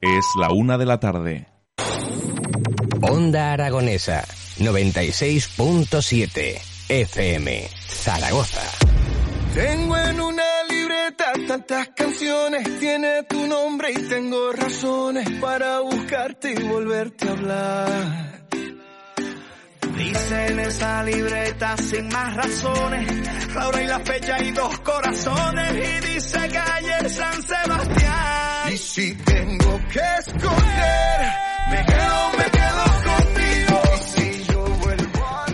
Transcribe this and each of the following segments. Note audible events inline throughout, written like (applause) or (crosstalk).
Es la una de la tarde. Onda Aragonesa 96.7 FM Zaragoza. Tengo en una libreta tantas canciones, tiene tu nombre y tengo razones para buscarte y volverte a hablar. Dice en esa libreta sin más razones, la hora y la fecha y dos corazones y dice calle San Sebastián. Y si tengo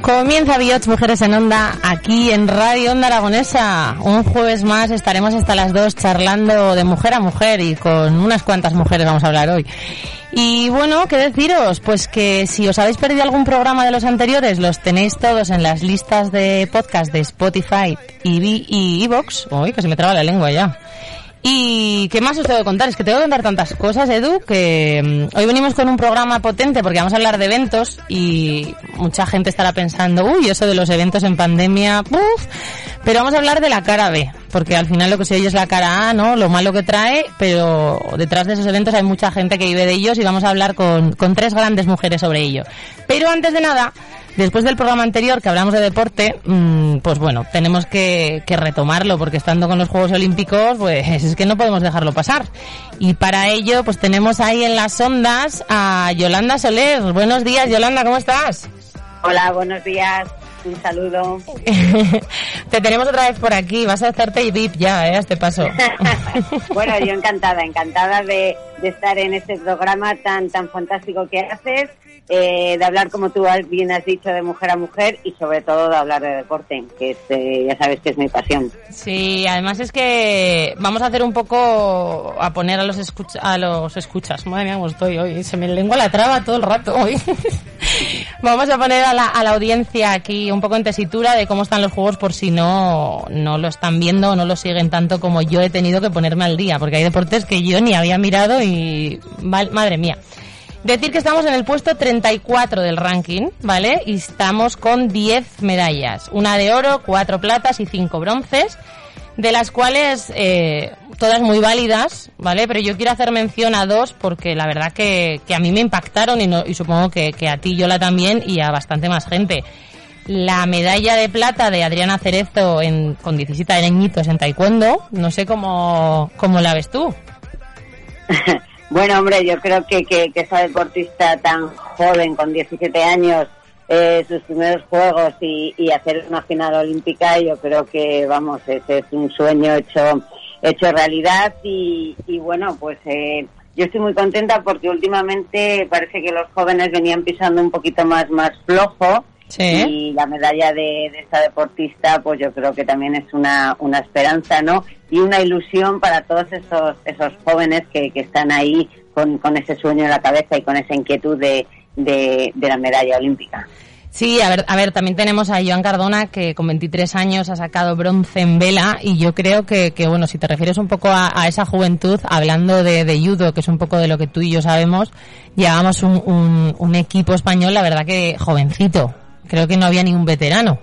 Comienza Biots Mujeres en Onda aquí en Radio Onda Aragonesa. Un jueves más estaremos hasta las dos charlando de mujer a mujer y con unas cuantas mujeres vamos a hablar hoy. Y bueno, ¿qué deciros? Pues que si os habéis perdido algún programa de los anteriores, los tenéis todos en las listas de podcast de Spotify y Evox. Uy, que se me traba la lengua ya. Y qué más os tengo que contar, es que tengo que contar tantas cosas, Edu, que mm, hoy venimos con un programa potente porque vamos a hablar de eventos y mucha gente estará pensando, uy, eso de los eventos en pandemia, uff, pero vamos a hablar de la cara B, porque al final lo que se oye es la cara A, ¿no? Lo malo que trae, pero detrás de esos eventos hay mucha gente que vive de ellos y vamos a hablar con, con tres grandes mujeres sobre ello. Pero antes de nada, Después del programa anterior que hablamos de deporte, mm, pues bueno, tenemos que, que retomarlo porque estando con los Juegos Olímpicos, pues es que no podemos dejarlo pasar. Y para ello, pues tenemos ahí en las ondas a Yolanda Soler. Buenos días, Yolanda, ¿cómo estás? Hola, buenos días. Un saludo. (laughs) Te tenemos otra vez por aquí. Vas a hacerte VIP ya, ¿eh? A este paso. (laughs) bueno, yo encantada, encantada de, de estar en este programa tan tan fantástico que haces, eh, de hablar como tú bien has dicho de mujer a mujer y sobre todo de hablar de deporte, que es, eh, ya sabes que es mi pasión. Sí, además es que vamos a hacer un poco a poner a los escucha, a los escuchas. Madre mía, cómo estoy hoy. Se me lengua la traba todo el rato hoy. (laughs) vamos a poner a la, a la audiencia aquí un poco en tesitura de cómo están los juegos por si no, no lo están viendo o no lo siguen tanto como yo he tenido que ponerme al día, porque hay deportes que yo ni había mirado y madre mía. Decir que estamos en el puesto 34 del ranking, ¿vale? Y estamos con 10 medallas. Una de oro, cuatro platas y cinco bronces, de las cuales eh, todas muy válidas, ¿vale? Pero yo quiero hacer mención a dos porque la verdad que, que a mí me impactaron y, no, y supongo que, que a ti, Yola, también y a bastante más gente. La medalla de plata de Adriana Cerezo en, con 17 añitos en taekwondo, no sé cómo, cómo la ves tú. (laughs) bueno, hombre, yo creo que, que, que esa deportista tan joven, con 17 años, eh, sus primeros juegos y, hacer una final olímpica, yo creo que, vamos, ese es un sueño hecho, hecho realidad y, y bueno, pues eh, yo estoy muy contenta porque últimamente parece que los jóvenes venían pisando un poquito más, más flojo. Sí. Y la medalla de, de esta deportista, pues yo creo que también es una, una esperanza, ¿no? Y una ilusión para todos esos, esos jóvenes que, que están ahí con, con ese sueño en la cabeza y con esa inquietud de, de, de la medalla olímpica. Sí, a ver, a ver, también tenemos a Joan Cardona que con 23 años ha sacado bronce en vela y yo creo que, que bueno, si te refieres un poco a, a esa juventud, hablando de, de judo, que es un poco de lo que tú y yo sabemos, llevamos un, un, un equipo español, la verdad que jovencito. Creo que no había ni un veterano.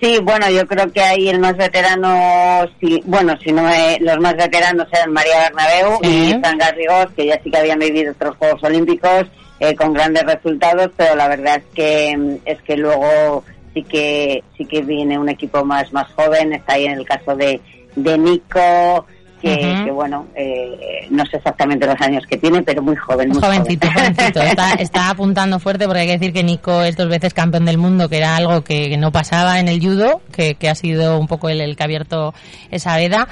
Sí, bueno, yo creo que ahí el más veterano, sí, bueno, si no me- los más veteranos eran María Bernabeu Sí. y Fran Garrigós, que ya sí que habían vivido otros Juegos Olímpicos eh, con grandes resultados, pero la verdad es que es que luego sí que sí que viene un equipo más más joven, está ahí en el caso de, de Nico, que, que bueno, eh, no sé exactamente los años que tiene, pero muy joven, muy jovencito, joven. jovencito. Está, (laughs) está apuntando fuerte porque hay que decir que Nico es dos veces campeón del mundo, que era algo que no pasaba en el judo, que, que ha sido un poco el, el que ha abierto esa veda.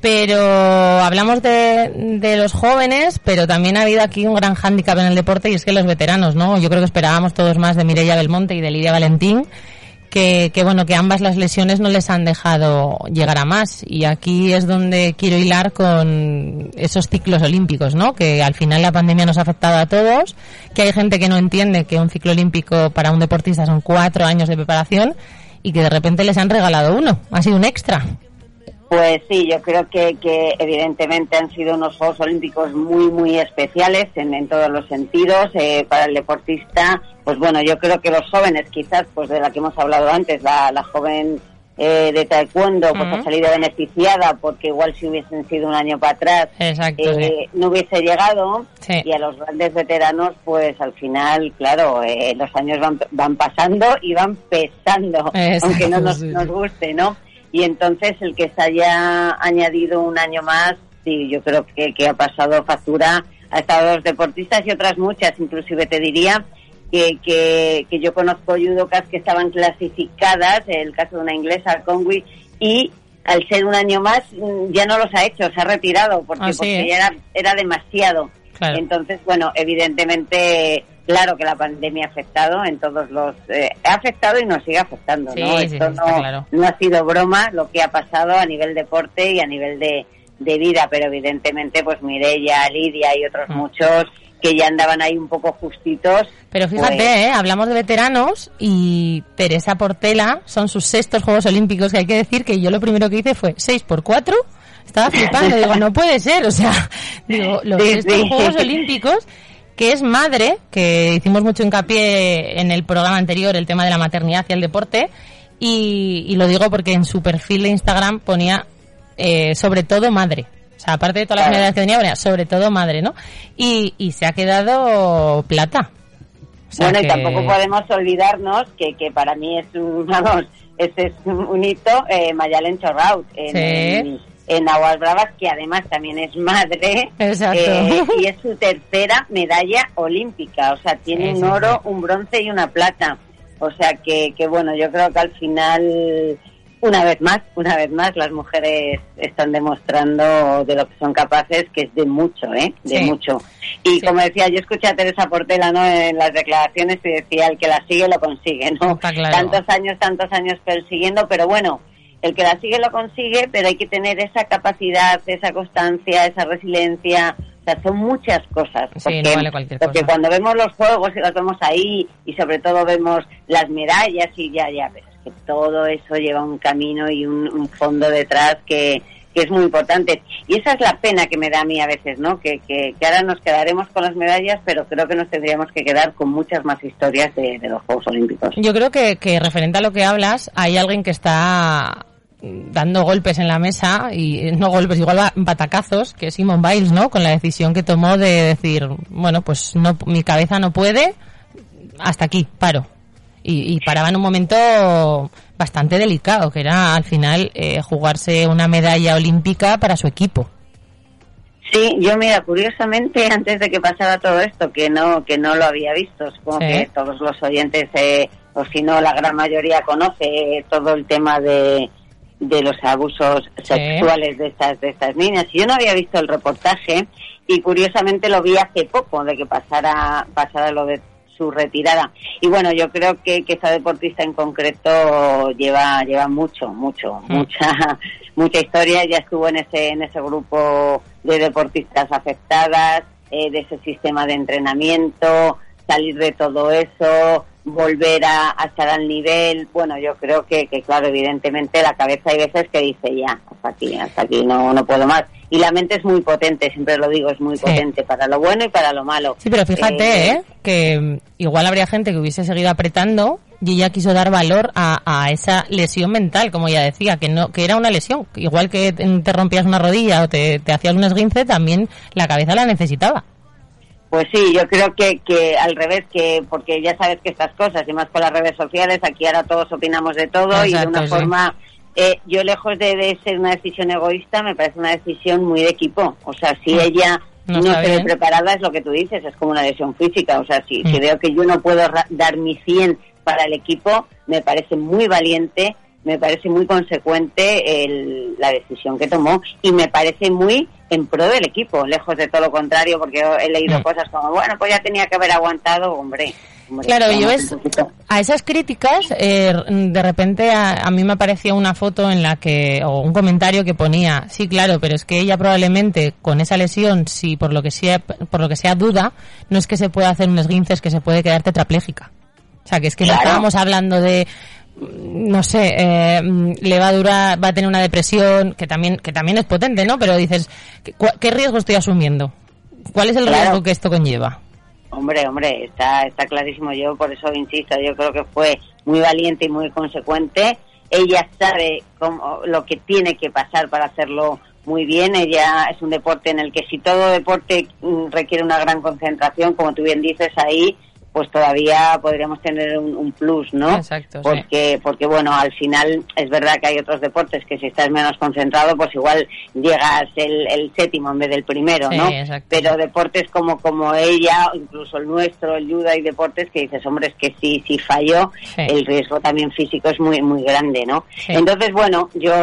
Pero hablamos de, de los jóvenes, pero también ha habido aquí un gran hándicap en el deporte y es que los veteranos, ¿no? Yo creo que esperábamos todos más de Mireia Belmonte y de Lidia Valentín, que, que bueno, que ambas las lesiones no les han dejado llegar a más. Y aquí es donde quiero hilar con esos ciclos olímpicos, ¿no? Que al final la pandemia nos ha afectado a todos, que hay gente que no entiende que un ciclo olímpico para un deportista son cuatro años de preparación y que de repente les han regalado uno. Ha sido un extra. Pues sí, yo creo que, que evidentemente han sido unos Juegos Olímpicos muy, muy especiales en, en todos los sentidos. Eh, para el deportista, pues bueno, yo creo que los jóvenes, quizás, pues de la que hemos hablado antes, la, la joven eh, de taekwondo pues ha salido beneficiada porque igual si hubiesen sido un año para atrás Exacto, eh, no hubiese llegado Sí. y a los grandes veteranos pues al final claro eh, los años van, van pasando y van pesando Exacto, aunque no nos, sí. nos guste no y entonces el que se haya añadido un año más sí yo creo que, que ha pasado factura a estas dos deportistas y otras muchas inclusive te diría que, que, que yo conozco judocas que estaban clasificadas, el caso de una inglesa, Conway, y al ser un año más mm, ya no los ha hecho, se ha retirado porque, Ah, porque ¿eh? ya era, era demasiado. Claro. Entonces, bueno, evidentemente, claro que la pandemia ha afectado en todos los... eh, ha afectado y nos sigue afectando, Sí, ¿no? sí, Esto no, claro. no ha sido broma lo que ha pasado a nivel deporte y a nivel de, de vida, pero evidentemente, pues Mireia, Lidia y otros Mm. muchos que ya andaban ahí un poco justitos. Pero fíjate, pues, ¿eh? hablamos de veteranos y Teresa Portela son sus sextos Juegos Olímpicos, que hay que decir que yo lo primero que hice fue 6 por 4 Estaba flipando, digo, no puede ser, o sea, (laughs) digo, los sí. Juegos Olímpicos, que es madre, que hicimos mucho hincapié en el programa anterior, el tema de la maternidad y el deporte, y, y lo digo porque en su perfil de Instagram ponía eh, sobre todo madre. O sea, aparte de todas las medallas que tenía, ponía sobre todo madre, ¿no? Y, y se ha quedado plata. O sea bueno, y tampoco podemos olvidarnos que, que para mí es un, (laughs) vamos, es un, un hito, eh, Mayalen Chorraut en, Sí. en, en Aguas Bravas, que además también es madre, eh, y es su (laughs) tercera medalla olímpica, o sea, tiene un oro, un bronce y una plata. O sea que, que bueno, yo creo que al final, una vez más, una vez más, las mujeres están demostrando de lo que son capaces, que es de mucho, ¿eh? De Sí. mucho. Y Sí. como decía, yo escuché a Teresa Portela, ¿no? En las declaraciones y decía, el que la sigue lo consigue, ¿no? Claro. Tantos años, tantos años persiguiendo, pero bueno, el que la sigue lo consigue, pero hay que tener esa capacidad, esa constancia, esa resiliencia. O sea, son muchas cosas. Sí, no vale cualquier porque cosa. cuando vemos los juegos y los vemos ahí, y sobre todo vemos las medallas y ya, ya, pero es que todo eso lleva un camino y un, un fondo detrás que, que es muy importante. Y esa es la pena que me da a mí a veces, ¿no? Que, que, que ahora nos quedaremos con las medallas, pero creo que nos tendríamos que quedar con muchas más historias de, de los Juegos Olímpicos. Yo creo que, que referente a lo que hablas, hay alguien que está dando golpes en la mesa y eh, no golpes, igual ba- batacazos, que Simon Biles, ¿no? Con la decisión que tomó de decir, bueno, pues no, mi cabeza no puede, hasta aquí, paro. Y, y paraba en un momento bastante delicado, que era al final eh, jugarse una medalla olímpica para su equipo. Sí, yo mira, curiosamente (laughs) antes de que pasara todo esto, que no que no lo había visto, supongo Sí. que todos los oyentes, eh, o si no la gran mayoría conoce eh, todo el tema de, de los abusos sexuales de estas de estas niñas. Yo no había visto el reportaje y curiosamente lo vi hace poco de que pasara pasara lo de su retirada. Y bueno, yo creo que, que esta deportista en concreto lleva lleva mucho, mucho, Mm. mucha (laughs) mucha historia. Ya estuvo en ese en ese grupo de deportistas afectadas, eh, de ese sistema de entrenamiento, salir de todo eso, volver a, a estar al nivel. Bueno, yo creo que, que claro, evidentemente la cabeza hay veces que dice ya, hasta aquí, hasta aquí, no, no puedo más. Y la mente es muy potente, siempre lo digo, es muy Sí. potente para lo bueno y para lo malo. Sí, pero fíjate, ¿eh? Que mm, igual habría gente que hubiese seguido apretando y ella quiso dar valor a, a esa lesión mental, como ella decía, que no que era una lesión. Igual que te te rompías una rodilla o te, te hacías un esguince, también la cabeza la necesitaba. Pues sí, yo creo que, que al revés, que porque ya sabes que estas cosas, y más con las redes sociales, aquí ahora todos opinamos de todo y de una sí. forma, eh, yo lejos de, de ser una decisión egoísta, me parece una decisión muy de equipo. O sea, si Mm. ella No se ve preparada, es lo que tú dices, es como una lesión física. O sea, si, Mm. si veo que yo no puedo ra- dar mi 100 para el equipo, me parece muy valiente, me parece muy consecuente el- la decisión que tomó y me parece muy en pro del equipo, lejos de todo lo contrario, porque he leído Mm. cosas como, bueno, pues ya tenía que haber aguantado, hombre. hombre, Claro, yo es a esas críticas, eh, de repente a, a mí me aparecía una foto en la que, o un comentario que ponía, sí, claro, pero es que ella probablemente con esa lesión, si por lo que sea, por lo que sea duda, no es que se pueda hacer un esguince, es que se puede quedar tetrapléjica. O sea, que es que no estábamos hablando de, no sé, eh, le va a durar, va a tener una depresión, que también, que también es potente, ¿no? Pero dices, ¿qué, qué riesgo estoy asumiendo? ¿Cuál es el Claro. riesgo que esto conlleva? Hombre, hombre, está, está clarísimo. Yo por eso insisto, yo creo que fue muy valiente y muy consecuente. ella sabe cómo, lo que tiene que pasar para hacerlo muy bien. Ella es un deporte en el que si todo deporte mm, requiere una gran concentración, como tú bien dices ahí, pues todavía podríamos tener un, plus, ¿no? Exacto. Porque, porque bueno, al final es verdad que hay otros deportes que si estás menos concentrado, pues igual llegas el, séptimo en vez del primero, ¿no? Pero deportes como como ella, incluso el nuestro, el judo y deportes que dices, hombre, es que si si falló, el riesgo también físico es muy muy grande, ¿no? Entonces, bueno, yo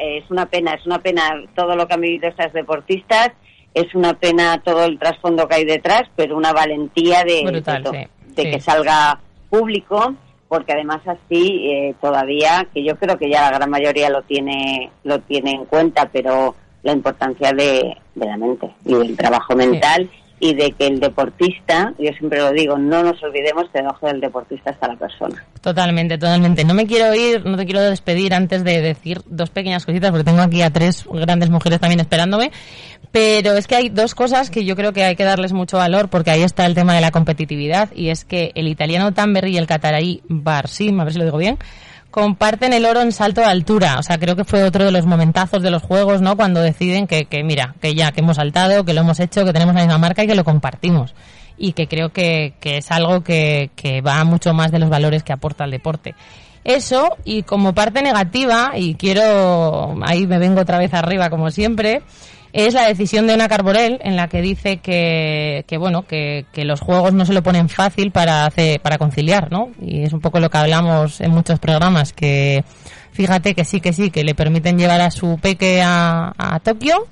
es una pena, es una pena todo lo que han vivido estas deportistas es una pena todo el trasfondo que hay detrás, pero una valentía de, de, que salga público, porque además así eh, todavía, que yo creo que ya la gran mayoría lo tiene, lo tiene en cuenta, pero la importancia de, de la mente y del trabajo mental y de que el deportista, yo siempre lo digo, no nos olvidemos que debajo del deportista está la persona. Totalmente, totalmente. No me quiero ir, no te quiero despedir antes de decir dos pequeñas cositas, porque tengo aquí a tres grandes mujeres también esperándome, pero es que hay dos cosas que yo creo que hay que darles mucho valor, porque ahí está el tema de la competitividad, y es que el italiano Tamberry y el cataraí Barsim, a ver si lo digo bien, comparten el oro en salto de altura. O sea, creo que fue otro de los momentazos de los juegos, ¿no? Cuando deciden que, que mira, que ya, que hemos saltado, que lo hemos hecho, que tenemos la misma marca y que lo compartimos. Y que creo que, que es algo que, que va mucho más de los valores que aporta el deporte. Eso, y como parte negativa, y quiero, ahí me vengo otra vez arriba como siempre, es la decisión de Ana Carborel en la que dice que, que bueno que, que, los juegos no se lo ponen fácil para hacer, para conciliar no y es un poco lo que hablamos en muchos programas que fíjate que sí que sí que le permiten llevar a su peque a, a Tokio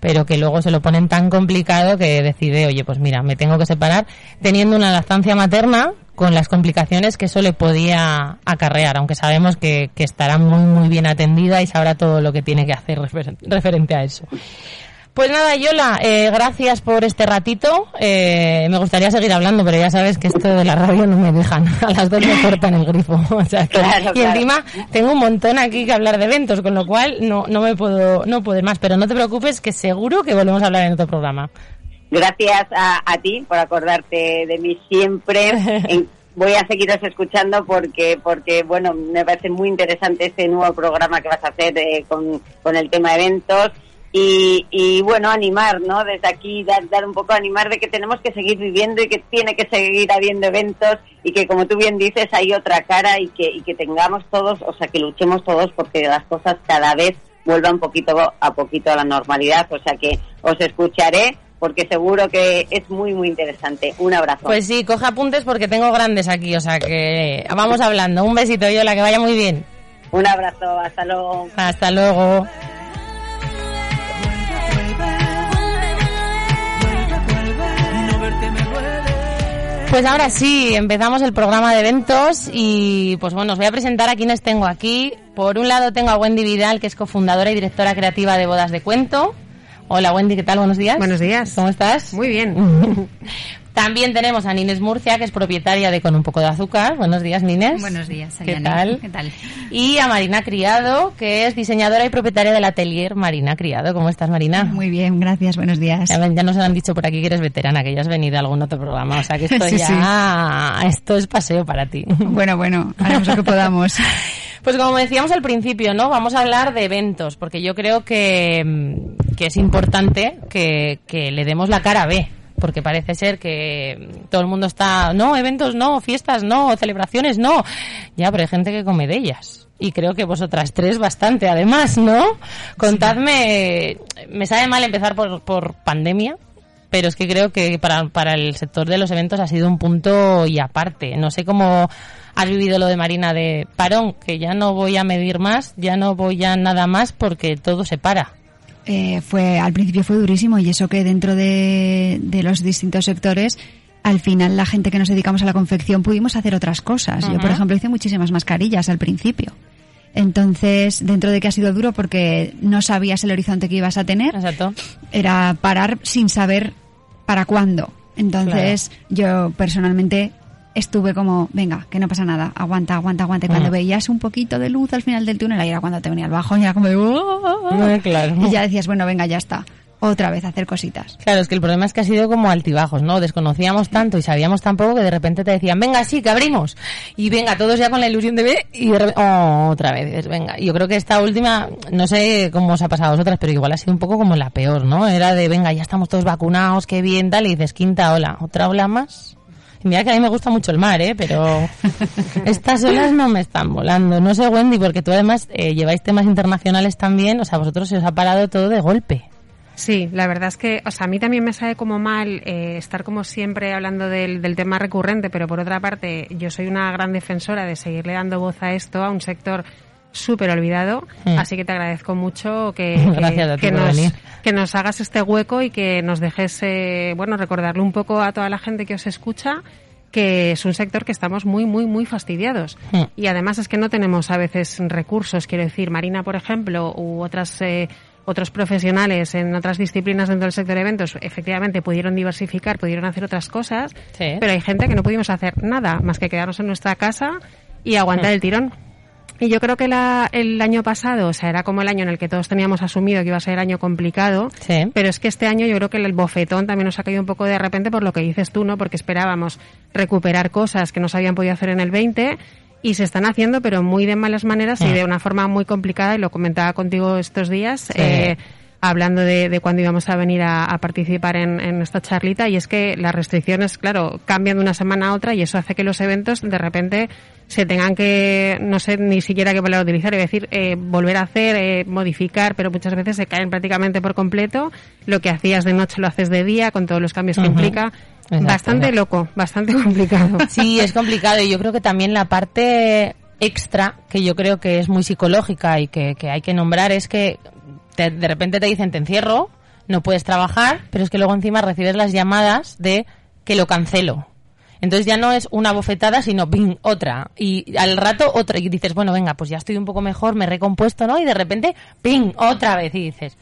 pero que luego se lo ponen tan complicado que decide oye pues mira me tengo que separar teniendo una lactancia materna con las complicaciones que eso le podía acarrear, aunque sabemos que, que estará muy muy bien atendida y sabrá todo lo que tiene que hacer referente a eso. Pues nada, Yola, eh, gracias por este ratito. Eh, me gustaría seguir hablando, pero ya sabes que esto de la radio no me dejan. A las dos me cortan el grifo. (laughs) y encima tengo un montón aquí que hablar de eventos, con lo cual no, no me puedo, no puedo más. Pero no te preocupes, que seguro que volvemos a hablar en otro programa. Gracias a, a ti por acordarte de mí siempre. (laughs) voy a seguiros escuchando porque, porque bueno, me parece muy interesante este nuevo programa que vas a hacer eh, con, con el tema de eventos y, y bueno, animar, ¿no? Desde aquí dar, dar un poco animar de que tenemos que seguir viviendo y que tiene que seguir habiendo eventos y que como tú bien dices hay otra cara y que, y que tengamos todos, o sea, que luchemos todos porque las cosas cada vez vuelvan poquito a poquito a la normalidad, o sea que os escucharé porque seguro que es muy, muy interesante. Un abrazo. Pues sí, coge apuntes porque tengo grandes aquí, o sea que vamos hablando. Un besito, Yola, que vaya muy bien. Un abrazo, hasta luego. Hasta luego. Pues ahora sí, empezamos el programa de eventos y pues bueno, os voy a presentar a quienes tengo aquí. Por un lado tengo a Wendy Vidal, que es cofundadora y directora creativa de Bodas de Cuento. Hola Wendy, ¿qué tal? Buenos días. Buenos días. ¿Cómo estás? Muy bien. (laughs) También tenemos a Nines Murcia, que es propietaria de Con un poco de azúcar. Buenos días, Nines. Buenos días, ¿Qué tal? ¿Qué tal? Y a Marina Criado, que es diseñadora y propietaria del atelier Marina Criado. ¿Cómo estás, Marina? Muy bien, gracias. Buenos días. Ya, nos han dicho por aquí que eres veterana, que ya has venido a algún otro programa. O sea que (laughs) esto ya... Esto es paseo para ti. (laughs) Bueno, bueno, haremos lo que podamos. (laughs) Pues como decíamos al principio, ¿no? Vamos a hablar de eventos, porque yo creo que, que es importante que, que le demos la cara a B porque parece ser que todo el mundo está, no, eventos no, fiestas no, celebraciones no. Ya, pero hay gente que come de ellas. Y creo que vosotras tres bastante, además, ¿no? Contadme, me sabe mal empezar por, por pandemia, pero es que creo que para, para el sector de los eventos ha sido un punto y aparte. No sé cómo has vivido lo de Marina de parón, que ya no voy a medir más, ya no voy a nada más porque todo se para. Eh, fue al principio fue durísimo y eso que dentro de, los distintos sectores al final la gente que nos dedicamos a la confección pudimos hacer otras cosas. Yo, por ejemplo, hice muchísimas mascarillas al principio. Entonces, dentro de que ha sido duro porque no sabías el horizonte que ibas a tener, Exacto. era parar sin saber para cuándo. Entonces, yo personalmente estuve como, venga, que no pasa nada, aguanta, aguanta, aguanta. Y cuando mm. veías un poquito de luz al final del túnel, ahí era cuando te venía el bajón y (laughs) era como de, claro. y ya decías, bueno, venga, ya está. otra vez hacer cositas. Claro, es que el problema es que ha sido como altibajos, ¿no? Desconocíamos tanto y sabíamos tan poco que de repente te decían, venga, sí, que abrimos. Y venga, todos ya con la ilusión de ver y de repente, oh, otra vez, venga. Yo creo que esta última, no sé cómo os ha pasado a vosotras, pero igual ha sido un poco como la peor, ¿no? Era de, venga, ya estamos todos vacunados, qué bien, tal, y dices, quinta ola, otra ola más. Y mira que a mí me gusta mucho el mar, ¿eh? Pero (laughs) estas olas no me están volando. No sé, Wendy, porque tú además eh, lleváis temas internacionales también, o sea, vosotros se os ha parado todo de golpe. Sí, la verdad es que, o sea, a mí también me sabe como mal eh, estar como siempre hablando del, del, tema recurrente, pero por otra parte, yo soy una gran defensora de seguirle dando voz a esto, a un sector súper olvidado, mm. así que te agradezco mucho que, (laughs) que, que, nos, que, nos, hagas este hueco y que nos dejes, eh, bueno, recordarle un poco a toda la gente que os escucha que es un sector que estamos muy, muy, muy fastidiados. Mm. Y además es que no tenemos a veces recursos, quiero decir, Marina, por ejemplo, u otras eh, otros profesionales en otras disciplinas dentro del sector de eventos efectivamente pudieron diversificar, pudieron hacer otras cosas, sí. pero hay gente que no pudimos hacer nada más que quedarnos en nuestra casa y aguantar Mm. el tirón. Y yo creo que la, el año pasado, o sea, era como el año en el que todos teníamos asumido que iba a ser el año complicado, Sí. pero es que este año yo creo que el bofetón también nos ha caído un poco de repente por lo que dices tú, ¿no? Porque esperábamos recuperar cosas que no se habían podido hacer en el 20 y se están haciendo, pero muy de malas maneras y Mm. de una forma muy complicada, y lo comentaba contigo estos días, Sí. eh, hablando de, de cuándo íbamos a venir a, a participar en, en esta charlita, y es que las restricciones, claro, cambian de una semana a otra y eso hace que los eventos de repente se tengan que, no sé ni siquiera qué palabra utilizar, es decir, eh, volver a hacer, eh, modificar, pero muchas veces se caen prácticamente por completo. Lo que hacías de noche lo haces de día, con todos los cambios que implica. Exacto, bastante loco, bastante (laughs) complicado. Sí, es complicado y yo creo que también la parte extra, que yo creo que es muy psicológica y que, que hay que nombrar, es que te- de repente te dicen te encierro, no puedes trabajar, pero es que luego encima recibes las llamadas de que lo cancelo. Entonces ya no es una bofetada, sino ping, otra. Y al rato otra. Y dices, bueno, venga, pues ya estoy un poco mejor, me he recompuesto, ¿no? Y de repente, ping, otra vez. Y dices,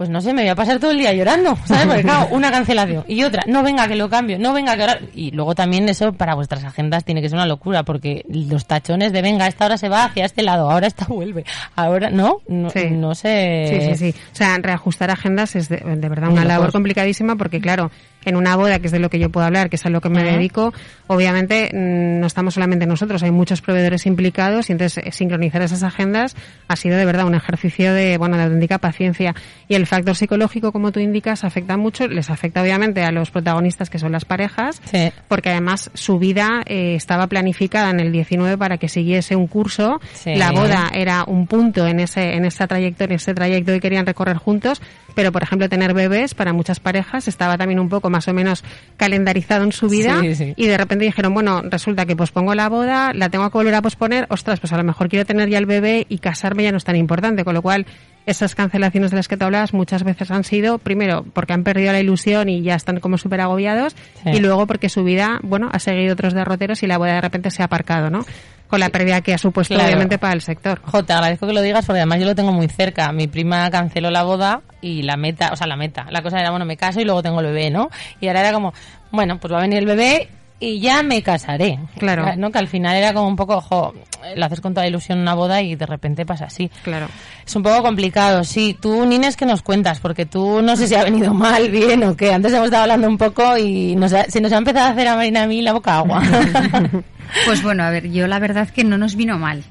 pues no sé, me voy a pasar todo el día llorando, ¿sabes? Porque claro, una cancelación y otra, no venga que lo cambio, no venga que ahora... Y luego también eso para vuestras agendas tiene que ser una locura, porque los tachones de venga, esta hora se va hacia este lado, ahora esta vuelve, ahora no, no, Sí. no sé... Sí, sí, sí. O sea, reajustar agendas es de, de verdad una labor complicadísima porque, claro, en una boda, que es de lo que yo puedo hablar, que es a lo que me dedico, obviamente mm, no estamos solamente nosotros, hay muchos proveedores implicados y entonces eh, sincronizar esas agendas ha sido de verdad un ejercicio de, bueno, de auténtica paciencia. Y el factor psicológico, como tú indicas, afecta mucho, les afecta obviamente a los protagonistas que son las parejas, Sí. porque además su vida eh, estaba planificada en el 19 para que siguiese un curso, Sí. la boda era un punto en ese en esa trayectoria, en ese trayecto que querían recorrer juntos, pero por ejemplo tener bebés para muchas parejas estaba también un poco más o menos calendarizado en su vida Sí, sí. y de repente dijeron, bueno, resulta que pospongo la boda, la tengo que volver a posponer, ostras, pues a lo mejor quiero tener ya el bebé y casarme ya no es tan importante, con lo cual esas cancelaciones de las que te hablabas muchas veces han sido, primero, porque han perdido la ilusión y ya están como súper agobiados, Sí. y luego porque su vida, bueno, ha seguido otros derroteros y la boda de repente se ha aparcado, ¿no? Con la pérdida que ha supuesto, Claro. obviamente, para el sector. Jo, te agradezco que lo digas porque además yo lo tengo muy cerca. Mi prima canceló la boda y la meta, o sea, la meta. La cosa era, bueno, me caso y luego tengo el bebé, ¿no? Y ahora era como, bueno, pues va a venir el bebé y ya me casaré. Claro. ¿No? Que al final era como un poco, jo, lo haces con toda ilusión una boda y de repente pasa así. Claro. Es un poco complicado, sí. Tú, Nines, ¿qué nos cuentas? Porque tú no sé si ha venido mal, bien o qué. Antes hemos estado hablando un poco y nos ha- se nos ha empezado a hacer a Marina y a mí la boca agua. (laughs) Pues bueno, a ver, yo la verdad que no nos vino mal.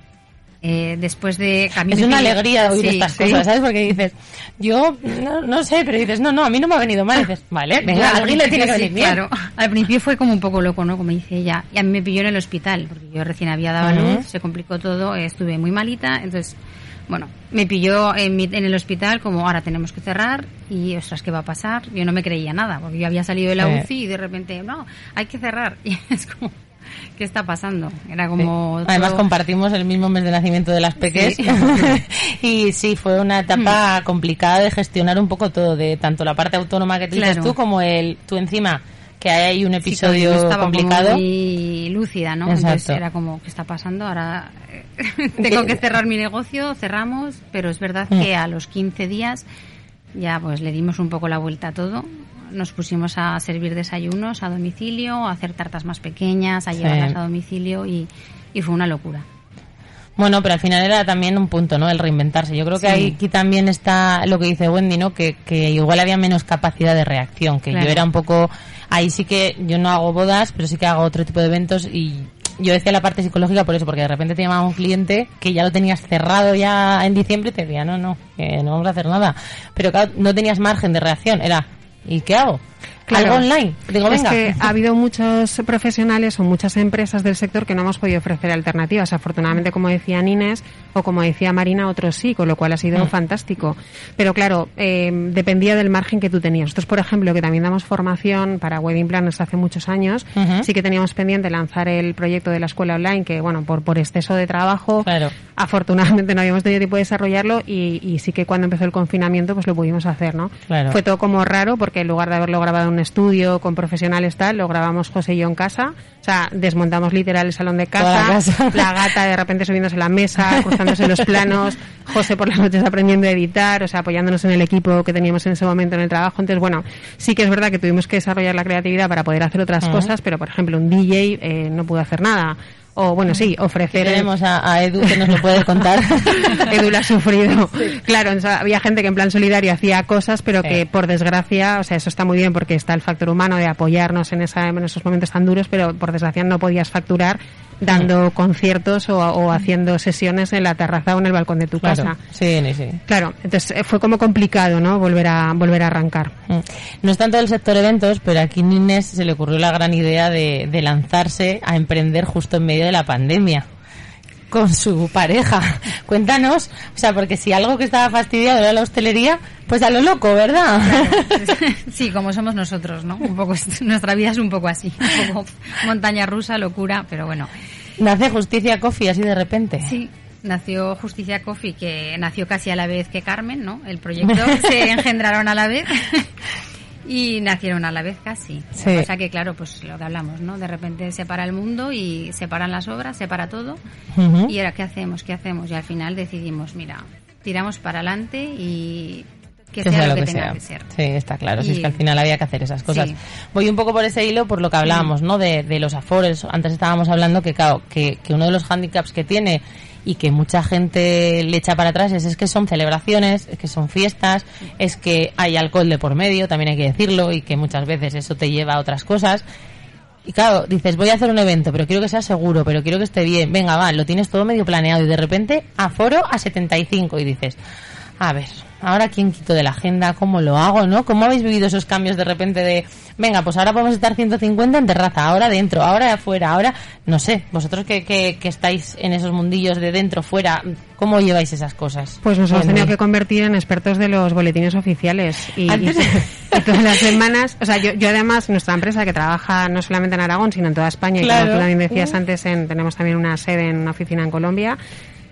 Eh, después de... a mí es una alegría oír Sí, estas sí. cosas, ¿sabes? Porque dices, yo no, no sé, pero dices, no, no, a mí no me ha venido mal. Y dices, vale, venga, Claro, a alguien le tiene que sí, venir bien. Claro, al principio fue como un poco loco, ¿no? Como dice ella. Y a mí me pilló en el hospital, porque yo recién había dado a Ujú. luz, se complicó todo, eh, estuve muy malita, entonces, bueno, me pilló en, mi- en el hospital como ahora tenemos que cerrar y, ostras, ¿qué va a pasar? Yo no me creía nada, porque yo había salido de la Sí. UCI y de repente, no, hay que cerrar. (laughs) Y es como, ¿qué está pasando? Era como... Sí. Además todo- compartimos el mismo mes de nacimiento de las peques Sí. (laughs) (laughs) y sí, fue una etapa complicada de gestionar un poco todo, de tanto la parte autónoma que dices Claro. tú como el tú encima, que hay ahí un Sí, episodio yo estaba complicado. muy lúcida, ¿no? Entonces Exacto. era como, ¿qué está pasando? Ahora (laughs) eh, tengo que cerrar mi negocio, cerramos, pero es verdad Mm. que a los 15 días ya pues le dimos un poco la vuelta a todo. Nos pusimos a servir desayunos a domicilio, a hacer tartas más pequeñas, a Sí. llevarlas a domicilio y, y fue una locura. Bueno, pero al final era también un punto, ¿no? El reinventarse. Yo creo que Sí. aquí también está lo que dice Wendy, ¿no? Que, que igual había menos capacidad de reacción, que Claro. yo era un poco... Ahí sí que yo no hago bodas, pero sí que hago otro tipo de eventos y yo decía la parte psicológica por eso, porque de repente te llamaba un cliente que ya lo tenías cerrado ya en diciembre y te decía, no, no, que no vamos a hacer nada. Pero claro, no tenías margen de reacción, era, ¿y qué hago? Claro. Algo online. Digo, es venga. que ha habido muchos profesionales o muchas empresas del sector que no hemos podido ofrecer alternativas. Afortunadamente, como decía Nines o como decía Marina, otros sí, con lo cual ha sido Mm. fantástico. Pero claro, eh, dependía del margen que tú tenías. Nosotros, por ejemplo, que también damos formación para Wedding Planners hace muchos años, Ujú. sí que teníamos pendiente lanzar el proyecto de la escuela online, que bueno, por, por exceso de trabajo, Claro. afortunadamente no habíamos tenido tiempo de desarrollarlo y, y sí que cuando empezó el confinamiento pues lo pudimos hacer, ¿no? Claro. Fue todo como raro porque en lugar de haberlo grabado en un estudio con profesionales tal, lo grabamos José y yo en casa. O sea, desmontamos literal el salón de la casa, la gata de repente subiéndose a la mesa, (laughs) cruzándose los planos, José por las noches aprendiendo a editar, o sea, apoyándonos en el equipo que teníamos en ese momento en el trabajo. Entonces, bueno, sí que es verdad que tuvimos que desarrollar la creatividad para poder hacer otras cosas, pero por ejemplo, un DJ eh, no pudo hacer nada. O bueno, sí, ofrecer Tenemos a, a Edu que nos lo puede contar. (laughs) Edu la ha sufrido. Claro, o sea, había gente que en plan solidario hacía cosas, pero que Sí. por desgracia, o sea, eso está muy bien porque está el factor humano de apoyarnos en, esa, en esos momentos tan duros, pero por desgracia no podías facturar dando conciertos o, o haciendo sesiones en la terraza o en el balcón de tu Claro. casa. Sí, sí, sí. Claro, entonces eh, fue como complicado, ¿no? Volver a volver a arrancar. Mm. No es tanto del sector eventos, pero aquí a Inés se le ocurrió la gran idea de, de lanzarse a emprender justo en medio de la pandemia con su pareja. (laughs) Cuéntanos, o sea, porque si algo que estaba fastidiado era la hostelería, pues a lo loco, ¿verdad? Sí, como somos nosotros, ¿no? Un poco, (laughs) nuestra vida es un poco así, un poco montaña rusa, locura, pero bueno. Nace Justicia Coffee así de repente. Sí, nació Justicia Coffee, que nació casi a la vez que Carmen, ¿no? El proyecto (laughs) se engendraron a la vez y nacieron a la vez casi. Sí. Que pasa que, claro, pues lo que hablamos, ¿no? De repente se para el mundo y se paran las obras, se para todo. Ujú. Y ahora, ¿qué hacemos? ¿Qué hacemos? Y al final decidimos, mira, tiramos para adelante y que, sea, lo que, tenga sea. que ser. Sí, está claro. Si Y- es que al final había que hacer esas cosas. Sí. Voy un poco por ese hilo por lo que hablábamos, ¿no? De, de los afores. Antes estábamos hablando que, claro, que, que uno de los hándicaps que tiene y que mucha gente le echa para atrás es, es que son celebraciones, es que son fiestas, es que hay alcohol de por medio, también hay que decirlo, y que muchas veces eso te lleva a otras cosas. Y claro, dices, voy a hacer un evento, pero quiero que sea seguro, pero quiero que esté bien. Venga, va, lo tienes todo medio planeado y de repente aforo a 75 y dices, a ver, ahora quién quito de la agenda, cómo lo hago, ¿no? ¿Cómo habéis vivido esos cambios de repente de, venga, pues ahora podemos estar 150 en terraza, ahora dentro, ahora afuera, ahora, no sé, vosotros que, que, que estáis en esos mundillos de dentro, fuera, ¿cómo lleváis esas cosas? Pues nos hemos tenido que convertir en expertos de los boletines oficiales. Y, Antes- y- (laughs) y todas las semanas, o sea, yo, yo además, nuestra empresa que trabaja no solamente en Aragón, sino en toda España, y como tú también decías antes, en- tenemos también una sede en una oficina en Colombia.